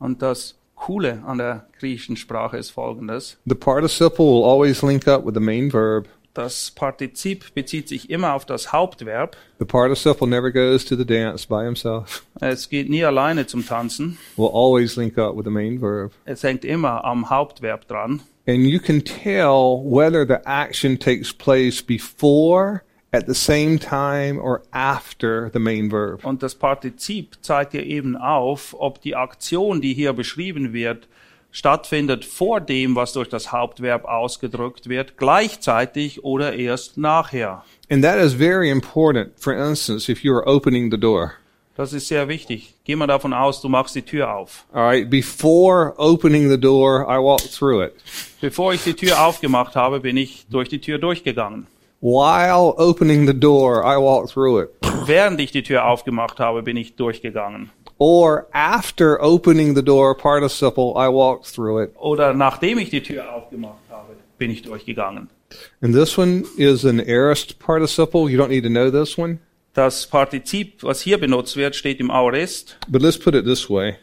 Und das Coole an der griechischen Sprache ist folgendes. the participle will always link up with the main verb. Das Partizip bezieht sich immer auf das Hauptverb. The participle never goes to the dance by himself. Es geht nie alleine zum Tanzen. Will always link up with the main verb. Es hängt immer am Hauptverb dran. And you can tell whether the action takes place before, at the same time, or after the main verb. Und das Partizip zeigt dir eben auf, ob die Aktion, die hier beschrieben wird, stattfindet vor dem, was durch das Hauptverb ausgedrückt wird, gleichzeitig oder erst nachher. And that is very important. For instance, if you are opening the door. Das ist sehr wichtig. Geh mal davon aus, du machst die Tür auf. All right, before opening the door, I walk through it. Bevor ich die Tür aufgemacht habe, bin ich durch die Tür durchgegangen. While opening the door, I walk through it. Während ich die Tür aufgemacht habe, bin ich durchgegangen. Or after opening the door, participle, I walk through it. Oder nachdem ich die Tür aufgemacht habe, bin ich durchgegangen. And this one is an aorist participle. You don't need to know this one. Das Partizip, was hier benutzt wird, steht im Aorist. But let's put it this way.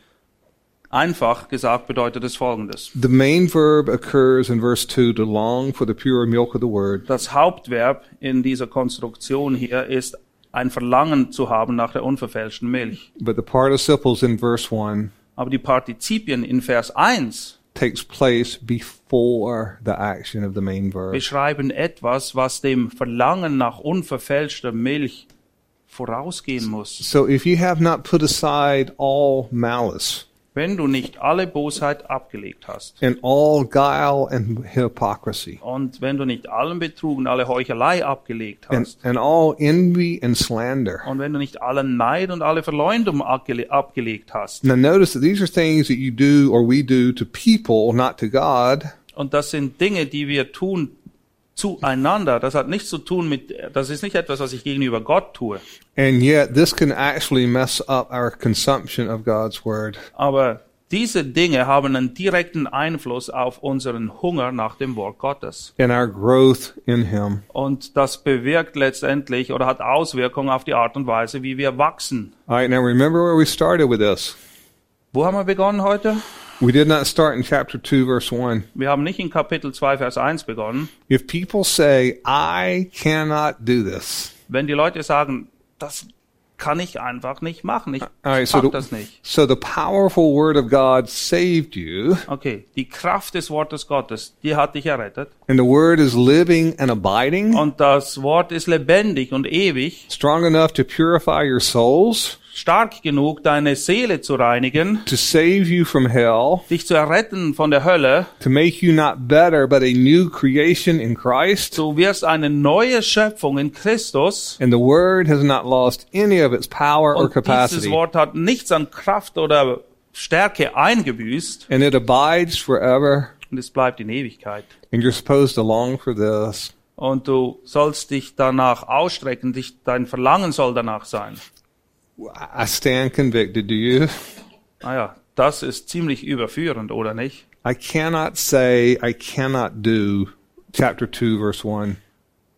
Einfach gesagt bedeutet es folgendes. The main verb occurs in verse 2 to long for the pure milk of the word. Das Hauptverb in dieser Konstruktion hier ist ein Verlangen zu haben nach der unverfälschten Milch. But the participles in verse 1 Aber die Partizipien in Vers 1 takes place before the action of the main verb. beschreiben etwas, was dem Verlangen nach unverfälschter Milch vorausgehen muss. So if you have not put aside all malice Wenn du nicht alle Bosheit abgelegt hast and all guile and hypocrisy und wenn du nicht allen Betrug und alle Heuchelei abgelegt and, hast and all envy and slander. und wenn du nicht allen Neid und alle Verleumdung abgele abgelegt hast. Now notice that these are things that you do or we do to people, not to God. Und das sind Dinge, die wir tun zueinander. Das hat nichts zu tun mit, das ist nicht etwas, was ich gegenüber Gott tue. And yet this can actually mess up our consumption of God's word. Aber diese Dinge haben einen direkten Einfluss auf unseren Hunger nach dem Wort Gottes. and our growth in Him. Und das bewirkt letztendlich oder hat Auswirkungen auf die Art und Weise, wie wir wachsen. All right, now remember where we started with this. Wo haben wir begonnen heute? We did not start in chapter 2, verse 1. Wir haben nicht in Kapitel 2, Vers 1 begonnen. If people say, I cannot do this, Wenn die Leute sagen, das kann ich einfach nicht machen. Ich Alright, so the, das nicht. so the powerful word of God saved you, Okay, die Kraft des Wortes Gottes, die hat dich errettet. and the word is living and abiding, Und das Wort ist lebendig und ewig, strong enough to purify your souls, stark genug, deine Seele zu reinigen, to save you from hell, dich zu erretten von der Hölle. to make you not better, but a new creation in Christ. Du wirst eine neue Schöpfung in Christus. And the word has not lost any of its power or Und dieses capacity. Wort hat nichts an Kraft oder Stärke eingebüßt. And it abides forever. Und es bleibt in Ewigkeit. And you're supposed to long for this. Und du sollst dich danach ausstrecken, dich, dein Verlangen soll danach sein. I stand convicted, do you? Naja, das ist ziemlich überführend, oder nicht? I cannot say I cannot do chapter 2 verse 1.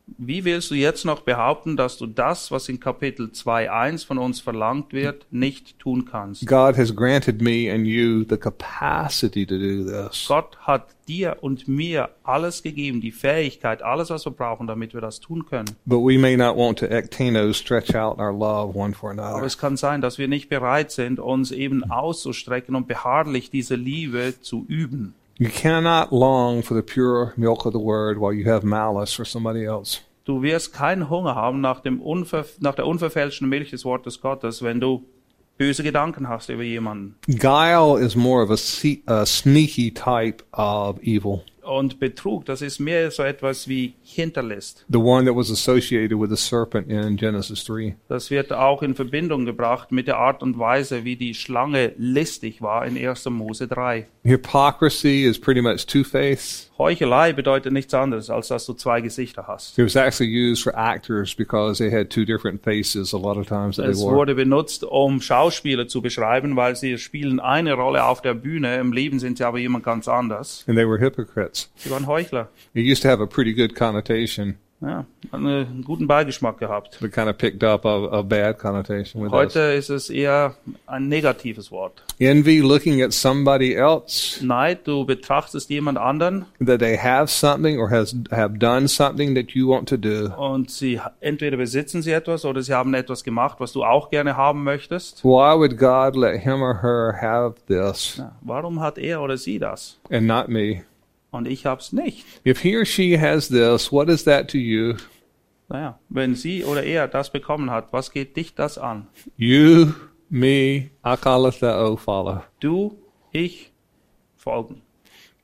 Wie willst du jetzt noch behaupten, dass du das, was in Kapitel 2.1 von uns verlangt wird, nicht tun kannst? God has granted me and you the capacity to do this. Gott hat dir und mir alles gegeben, die Fähigkeit, alles, was wir brauchen, damit wir das tun können. But we may not want to ectano stretch out our love one for Aber another. es kann sein, dass wir nicht bereit sind, uns eben auszustrecken und beharrlich diese Liebe zu üben. You cannot long for the pure milk of the word while you have malice for somebody else. Du wirst keinen Hunger haben nach, dem unver nach der unverfälschten Milch des Wortes Gottes, wenn du böse Gedanken hast über jemanden. Guile is more of a, a sneaky type of evil. Und Betrug, das ist mehr so etwas wie Hinterlist. The one that was associated with the serpent in Genesis 3. Das wird auch in Verbindung gebracht mit der Art und Weise, wie die Schlange listig war in 1. Mose 3. Hypocrisy is pretty much two-faced. Heuchelei bedeutet nichts anderes, als dass du zwei Gesichter hast. It was actually used for actors because they had two different faces a lot of times that they Es wore. wurde benutzt, um Schauspieler zu beschreiben, weil sie spielen eine Rolle auf der Bühne, im Leben sind sie aber jemand ganz anders. And they were hypocrites. Sie waren Heuchler. It used to have a pretty good connotation, Ja, hat einen guten Beigeschmack gehabt. but kind of picked up a, a bad connotation with Heute this. ist es eher ein negatives Wort. Envy, looking at somebody else Neid, du betrachtest jemand anderen that they have something or has have done something that you want to do. und sie entweder besitzen sie etwas oder sie haben etwas gemacht, was du auch gerne haben möchtest. Why would God let him or her have this Ja, warum hat er oder sie das? and not me? Und ich hab's nicht. If he or she has this, what is that to you? Naja, wenn sie oder er das bekommen hat, was geht dich das an? You, me, akalatheo follow. Du, ich, folgen.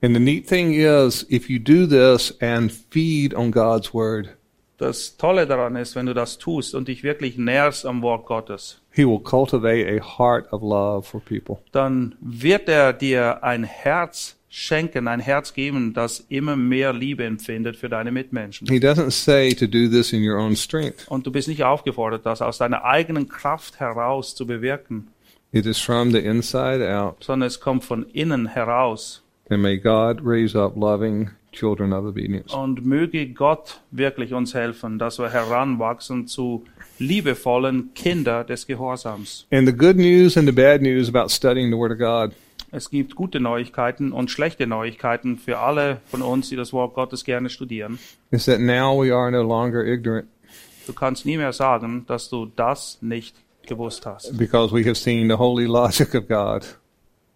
And the neat thing is, if you do this and feed on God's word, Das Tolle daran ist, wenn du das tust und dich wirklich nährst am Wort Gottes, He will cultivate a heart of love for people. dann wird er dir ein Herz schenken, ein Herz geben, das immer mehr Liebe empfindet für deine Mitmenschen. He doesn't say to do this in your own strength. Und du bist nicht aufgefordert, das aus deiner eigenen Kraft heraus zu bewirken, It is from the inside out. sondern es kommt von innen heraus. And may God raise up loving children of obedience. Und möge Gott wirklich uns helfen, dass wir heranwachsen zu liebevollen Kinder des Gehorsams. And the good news and the bad news about studying the Word of God Es gibt gute Neuigkeiten und schlechte Neuigkeiten für alle von uns, die das Wort Gottes gerne studieren. is that now we are no longer ignorant Du kannst nie mehr sagen, dass du das nicht gewusst hast. because we have seen the holy logic of God.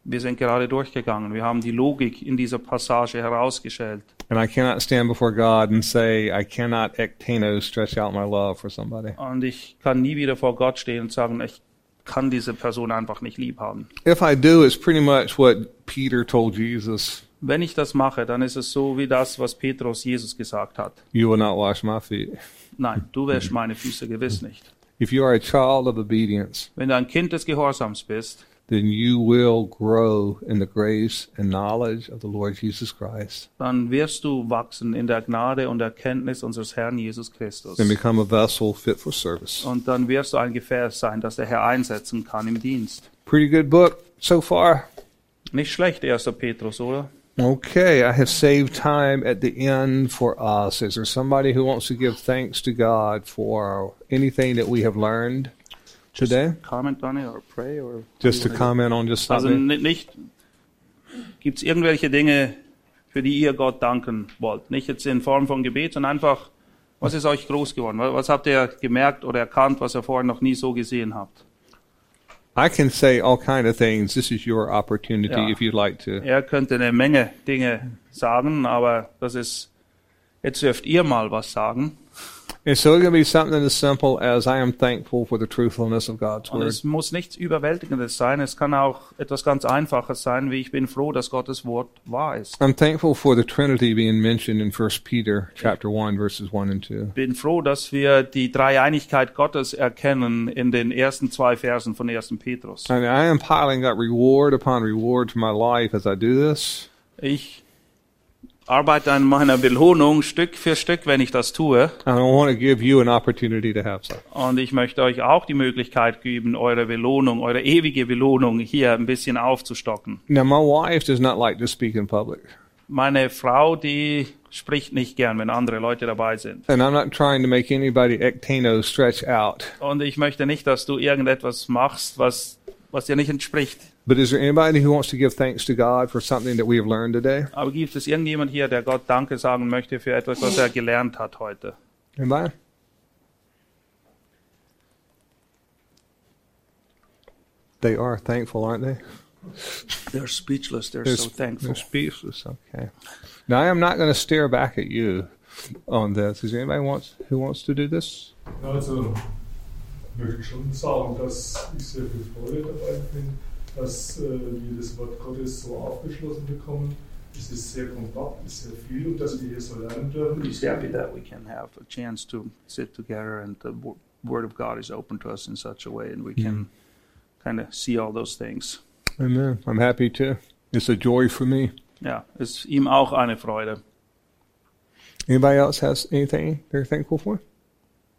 Wir sind gerade durchgegangen. Wir haben die Logik in dieser Passage herausgestellt. And I cannot stand before God and say, I cannot ectano stretch out my love for somebody. Und ich kann nie wieder vor Gott stehen und sagen, ich kann diese Person einfach nicht lieb haben. If I do, it's pretty much what Peter told Jesus Wenn ich das mache, dann ist es so wie das, was Petrus Jesus gesagt hat. You will not wash my feet. Nein, du wäschst meine Füße gewiss nicht. If you are a child of obedience, Wenn du ein Kind des Gehorsams bist, then you will grow in the grace and knowledge of the Lord Jesus Christ dann wirst du wachsen in der Gnade und Erkenntnis unseres Herrn Jesus Christus. and become a vessel fit for service. Und dann wirst du ein Gefäß sein, das der Herr einsetzen kann im Dienst. Pretty good book so far. Nicht schlecht, 1. Petrus, oder? Okay, I have saved time at the end for us. Is there somebody who wants to give thanks to God for anything that we have learned today? Comment on it or pray or Just to comment on just Also something. ni- nicht, gibt es irgendwelche Dinge, für die ihr Gott danken wollt? Nicht jetzt in Form von Gebet, sondern einfach Was ist euch groß geworden? Was habt ihr gemerkt oder erkannt, was ihr vorher noch nie so gesehen habt? I can say all kind of things. This is your opportunity Ja. if you'd like to. Er könnte eine Menge Dinge sagen, aber das ist, jetzt dürft ihr mal was sagen. And so going to be something as simple as I am thankful for the truthfulness of God's Und word. es muss nichts Überwältigendes sein. Es kann auch etwas ganz Einfaches sein, wie ich bin froh, dass Gottes Wort wahr ist. I'm thankful for the Trinity being mentioned in 1 Peter chapter 1 verses 1 and 2. bin froh, dass wir die Dreieinigkeit Gottes erkennen in den ersten zwei Versen von 1. Petrus. And I am piling up reward upon reward for my life as I do this. Ich arbeite an meiner Belohnung Stück für Stück, wenn ich das tue. And I want to give you an opportunity to have some. Und ich möchte euch auch die Möglichkeit geben, eure Belohnung, eure ewige Belohnung hier ein bisschen aufzustocken. Now, my wife does not like to speak in public. Meine Frau, die spricht nicht gern, wenn andere Leute dabei sind. And I'm not trying to make anybody ectano stretch out. Und ich möchte nicht, dass du irgendetwas machst, was, was dir nicht entspricht. But is there anybody who wants to give thanks to God for something that we have learned today? Aber gibt es irgendjemand hier, der Gott Danke sagen möchte für etwas, was er gelernt hat heute? Anybody? They are thankful, aren't they? They're speechless. They're, They're, so thankful. they're speechless. Okay. Now I am not going to stare back at you on this. Is anybody wants who wants to do this? Also, ich möchte schon sagen, dass ich sehr viel Freude dabei finde, dass äh, wir das Wort Gottes so aufgeschlossen bekommen. Es ist sehr kompakt, es ist sehr viel und dass wir hier so lernen dürfen. He's happy that we can have a chance to sit together and the Word of God is open to us in such a way and we can kind of see all those things. Amen. I'm happy too. It's a joy for me. Ja, ist ihm auch eine Freude. Anybody else has anything they're thankful for?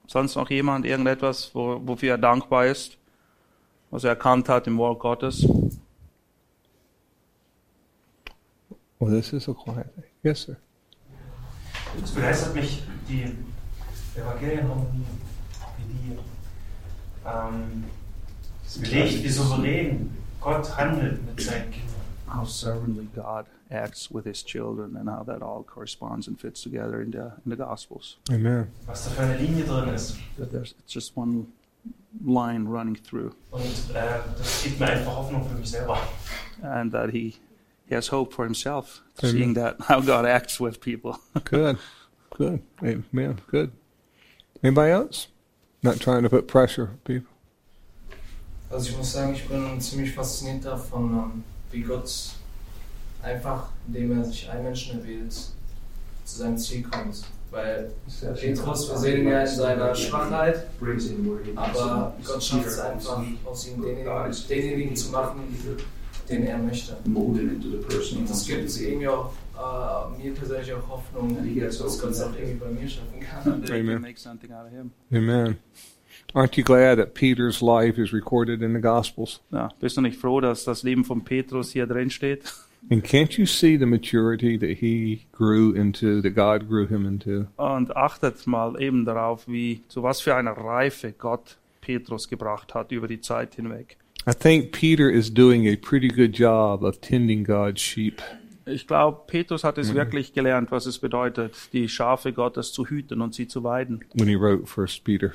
Sonst noch jemand irgendetwas, wo, wofür er dankbar ist, was er erkannt hat im Wort Gottes? Well, this is a quiet. Yes, sir. Es begeistert mich die Evangelienharmonie, wie die ähm, belegt, wie souverän Gott handelt mit seinen Kindern. How sovereignly God acts with his children and how that all corresponds and fits together in the, in the Gospels. Amen. Was da für eine Linie drin ist. That there's it's just one line running through Und äh, das gibt mir einfach Hoffnung für mich selber. and that he, he has hope for himself, Amen. seeing that how God acts with people. Good. Good. Amen. Good. Anybody else? Not trying to put pressure on people. Also ich muss sagen, ich bin ziemlich fasziniert davon, ähm, wie Gott einfach, indem er sich einen Menschen erwählt, zu seinem Ziel kommt. Weil Petrus, wir sehen ihn ja in seiner Schwachheit, aber Gott schafft es einfach, aus ihm denjenigen, denjenigen zu machen, den er möchte. Und das gibt irgendwie auch äh, mir persönlich auch Hoffnung, dass Gott es auch irgendwie bei mir schaffen kann. Amen. can make something out of him. Amen. Aren't you glad that Peter's life is recorded in the Gospels? Ja, bist du nicht froh, dass das Leben von Petrus hier drin steht? And can't you see the maturity that he grew into, that God grew him into? Und achtet mal eben darauf, wie zu was für einer Reife Gott Petrus gebracht hat über die Zeit hinweg. I think Peter is doing a pretty good job of tending God's sheep. Ich glaube, Petrus hat es Mhm. wirklich gelernt, was es bedeutet, die Schafe Gottes zu hüten und sie zu weiden. when he wrote First Peter.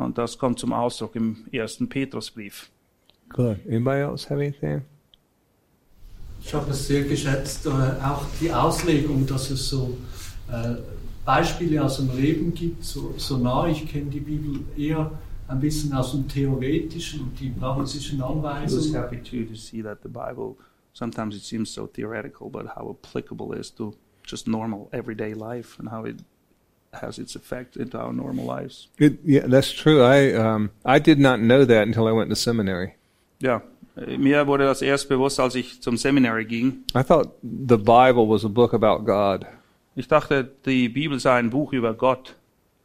Und das kommt zum Ausdruck im ersten Petrusbrief. Good. Anybody else have anything? Ich habe es sehr geschätzt, äh, auch die Auslegung, dass es so äh, Beispiele aus dem Leben gibt, so, so nah. Ich kenne die Bibel eher ein bisschen aus dem Theoretischen und die praktischen I was Anweisungen. happy to see that the Bible sometimes it seems so theoretical, but how applicable it is to just normal everyday life and how it has its effect into our normal lives. It, yeah, that's true. I um, I did not know that until I went to seminary. Äh, mir wurde das erst bewusst, als ich zum Seminary ging. I thought the Bible was a book about God. Ich dachte, die Bibel sei ein Buch über Gott.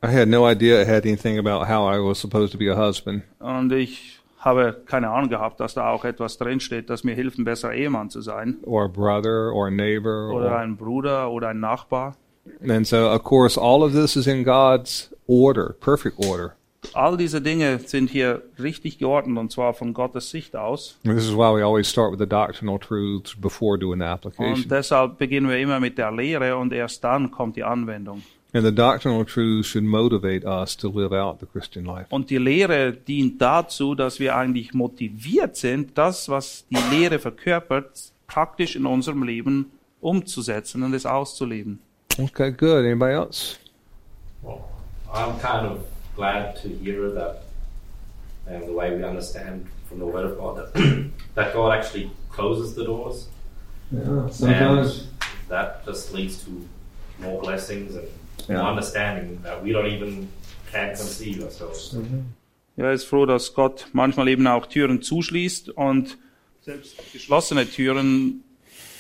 I had no idea it had anything about how I was supposed to be a husband. Und ich habe keine Ahnung gehabt, dass da auch etwas drinsteht, das mir hilft, ein besserer Ehemann zu sein. or a brother or a neighbor. Oder Or, ein Bruder oder ein Nachbar. And so, of course, all of this is in God's order, perfect order. All diese Dinge sind hier richtig geordnet und zwar von Gottes Sicht aus. And this is why we always start with the doctrinal truths before doing the application. Und deshalb beginnen wir immer mit der Lehre und erst dann kommt die Anwendung. And the doctrinal truths should motivate us to live out the Christian life. Und die Lehre dient dazu, dass wir eigentlich motiviert sind, das, was die Lehre verkörpert, praktisch in unserem Leben umzusetzen und es auszuleben. Okay, good. Anybody else? Well, I'm kind of glad to hear that um, the way we understand from the Word of God that, that God actually closes the doors. Yeah, And that just leads to more blessings and more understanding that we don't even can conceive ourselves. Ja, er ist froh, dass Gott manchmal eben auch Türen zuschließt und selbst geschlossene Türen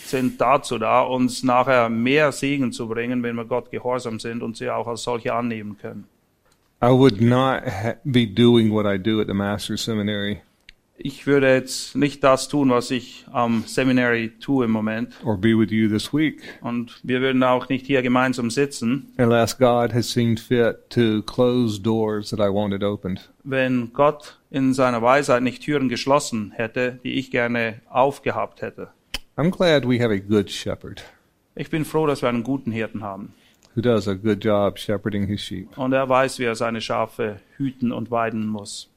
sind dazu da, uns nachher mehr Segen zu bringen, wenn wir Gott gehorsam sind und sie auch als solche annehmen können. I would not be doing what I do at the Master's Seminary Ich würde jetzt nicht das tun, was ich am Seminary tue im Moment. or be with you this week Und wir würden auch nicht hier gemeinsam sitzen, unless God has seen fit to close doors that I wanted opened. wenn Gott in seiner Weisheit nicht Türen geschlossen hätte, die ich gerne aufgehabt hätte. I'm glad we have a good shepherd Ich bin froh, dass wir einen guten Hirten haben. who does a good job shepherding his sheep. Und er weiß, wie er seine Schafe hüten und weiden muss.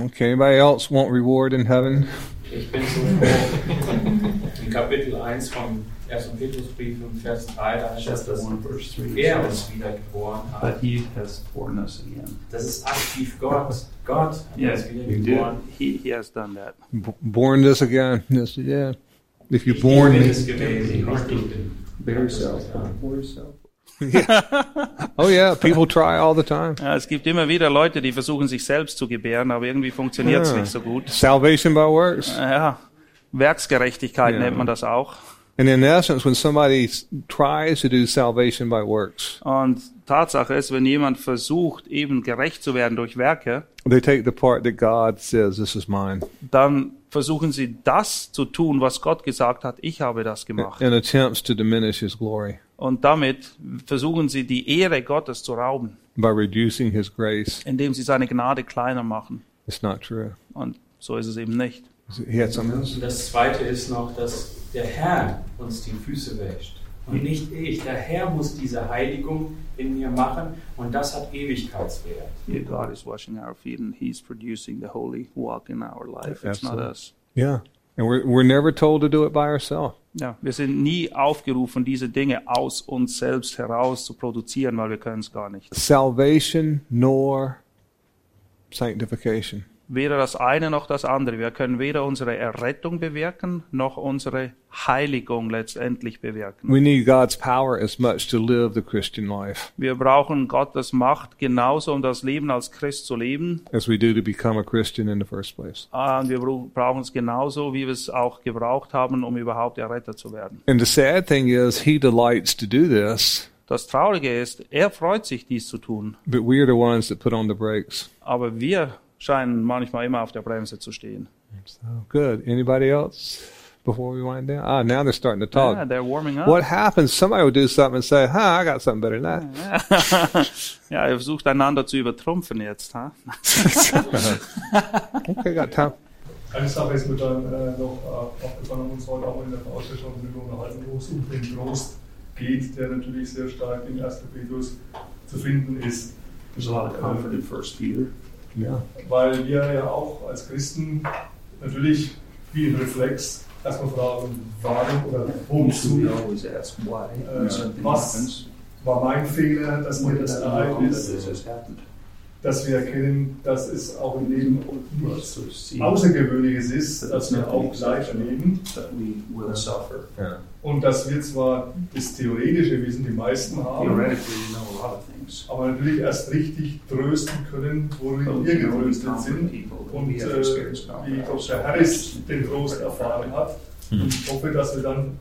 Okay, anybody else want reward in heaven? Ich bin so froh. In Kapitel 1 vom 1. Petrusbrief im Vers 3, da heißt es, dass er uns wiedergeboren hat. he has born us again. Das ist aktiv Gott. Gott hat Yes, uns wiedergeboren. he, he has done that. B- born this again? Yes, yeah. If you Ich born richtig. Bear yourself. Pour yourself. oh yeah, people try all the time. Ja, es gibt immer wieder Leute, die versuchen, sich selbst zu gebären, aber irgendwie funktioniert es Ja. nicht so gut. Salvation by works. Ja, Werksgerechtigkeit Ja. nennt man das auch. And in essence, when somebody tries to do salvation by works, Und Tatsache ist, wenn jemand versucht, eben gerecht zu werden durch Werke, they take the part that God says, "This is mine," dann versuchen sie das zu tun, was Gott gesagt hat, ich habe das gemacht. and attempts to diminish His glory Und damit versuchen sie die Ehre Gottes zu rauben, by reducing His grace. indem sie seine Gnade kleiner machen. It's not true. Und so ist es eben nicht. He had something else. Und das zweite ist noch, dass der Herr uns die Füße wäscht. Und nicht ich. Der Herr muss diese Heiligung in mir machen und das hat Ewigkeitswert. Here God is washing our feet and He's producing the holy walk in our life. It's not Absolutely. us. Yeah, and we're we're never told to do it by ourselves. Ja, wir sind nie aufgerufen, diese Dinge aus uns selbst heraus zu produzieren, weil wir können es gar nicht. Salvation nor sanctification. Weder das eine noch das andere. Wir können weder unsere Errettung bewirken, noch unsere Heiligung letztendlich bewirken. We need God's power as much to live the Christian life Wir brauchen Gottes Macht genauso, um das Leben als Christ zu leben. as we do to become a Christian in the first place. Ah, Und wir brauchen es genauso, wie wir es auch gebraucht haben, um überhaupt errettet zu werden. And the sad thing is, He delights to do this, Das Traurige ist, er freut sich, dies zu tun. but we are the ones that put on the brakes. Aber wir scheinen manchmal immer auf der Bremse zu stehen. So good. Anybody else before we wind down? Ah, now they're starting to talk. Yeah, they're warming up. What happens? Somebody will do something and say, "Huh, I got something better than that." ja, ihr versucht einander zu übertrumpfen jetzt. Ha? Okay, got time. Eine Sache ist mir dann äh, noch äh, aufgefallen, haben uns heute auch in der schon darüber unterhalten, wo es um den Trost geht, der natürlich sehr stark in 1. Petrus zu finden ist. There's a lot of comfort in First Peter. Yeah. Weil wir ja auch als Christen natürlich wie ein Reflex erstmal fragen, warum oder wozu something happens. war mein Fehler, dass mir das Ereignis, dass wir erkennen, dass es auch im Leben nichts Außergewöhnliches ist, dass wir auch Leid erleben. und dass wir zwar das theoretische Wissen die meisten haben, aber natürlich erst richtig trösten können, worin wir getröstet sind. und äh, wie Dr. Harris den Trost erfahren hat. Und ich hoffe, dass wir dann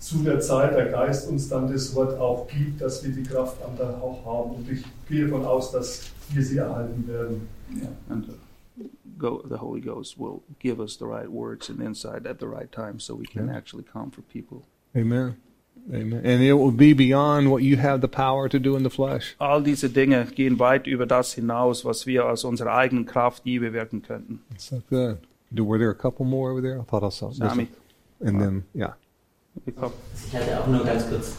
zu der Zeit der Geist uns dann das Wort auch gibt, dass wir die Kraft dann auch haben. Und ich gehe davon aus, dass wir sie erhalten werden. Yeah, and uh, go, the Holy Ghost will give us the right words and insight at the right time, so we can Yeah. actually comfort people. Amen. Amen. And it will be beyond what you have the power to do in the flesh. All diese Dinge gehen weit über das hinaus, was wir aus unserer eigenen Kraft je bewirken könnten. So good. Do- Were there a couple more over there? I thought I saw. Sami, And then, yeah. Ich hatte auch nur ganz kurz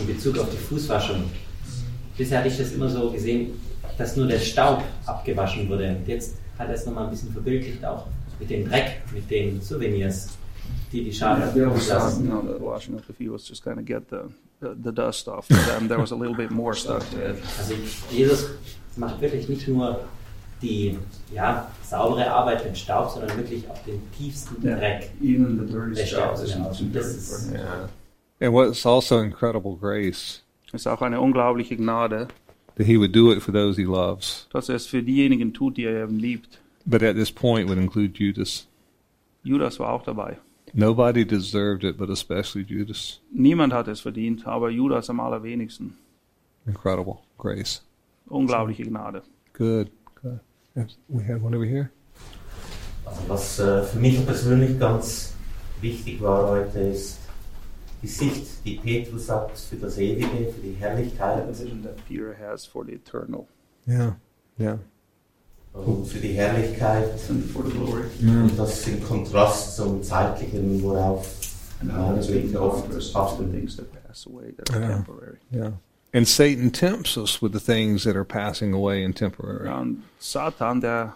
in Bezug auf die Fußwaschung. bisher hatte ich das immer so gesehen, dass nur der Staub abgewaschen wurde. Und jetzt hat er es nochmal ein bisschen verbildlicht, auch mit dem Dreck, mit den Souvenirs, die die Schafe Yeah, they always thought, lassen. you know, that washing of the feet was just going to get the, the, the dust off of them. There was a little bit more stuff to it. Also Jesus macht wirklich nicht nur die ja, saubere Arbeit mit Staub, sondern wirklich auch den tiefsten Yeah, Dreck. even the dirty er das dirty ist. Yeah. And what's also incredible grace Es ist auch eine unglaubliche Gnade, that he would do it for those he loves, dass er es für diejenigen tut, die er eben liebt. but at this point would include Judas. Judas war auch dabei. Nobody deserved it, but especially Judas. Niemand hat es verdient, aber Judas am allerwenigsten. Incredible grace. Unglaubliche Gnade. Good. Good. Yes, We had one over here. Also was äh, für mich persönlich ganz wichtig war heute ist die Sicht, die Petrus hat für das Ewige, für die Herrlichkeit The vision that Peter has for the eternal Yeah. Yeah. und für die Herrlichkeit and for the glory. und das im Kontrast zum Zeitlichen, worauf And how meine it's being Blicke oft achten. temporary. Yeah. And Satan tempts us with the things that are passing away and temporary. Ja, und Satan, der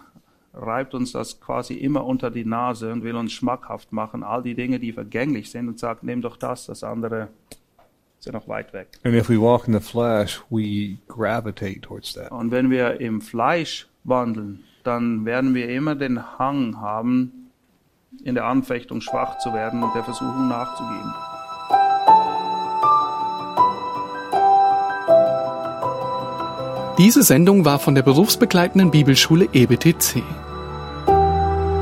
reibt uns das quasi immer unter die Nase und will uns schmackhaft machen, all die Dinge, die vergänglich sind und sagt, nimm doch das, das andere ist ja noch weit weg. And if we walk in the flesh, we gravitate towards that. Und wenn wir im Fleisch wandeln, dann werden wir immer den Hang haben, in der Anfechtung schwach zu werden und der Versuchung nachzugeben. Diese Sendung war von der berufsbegleitenden Bibelschule EBTC.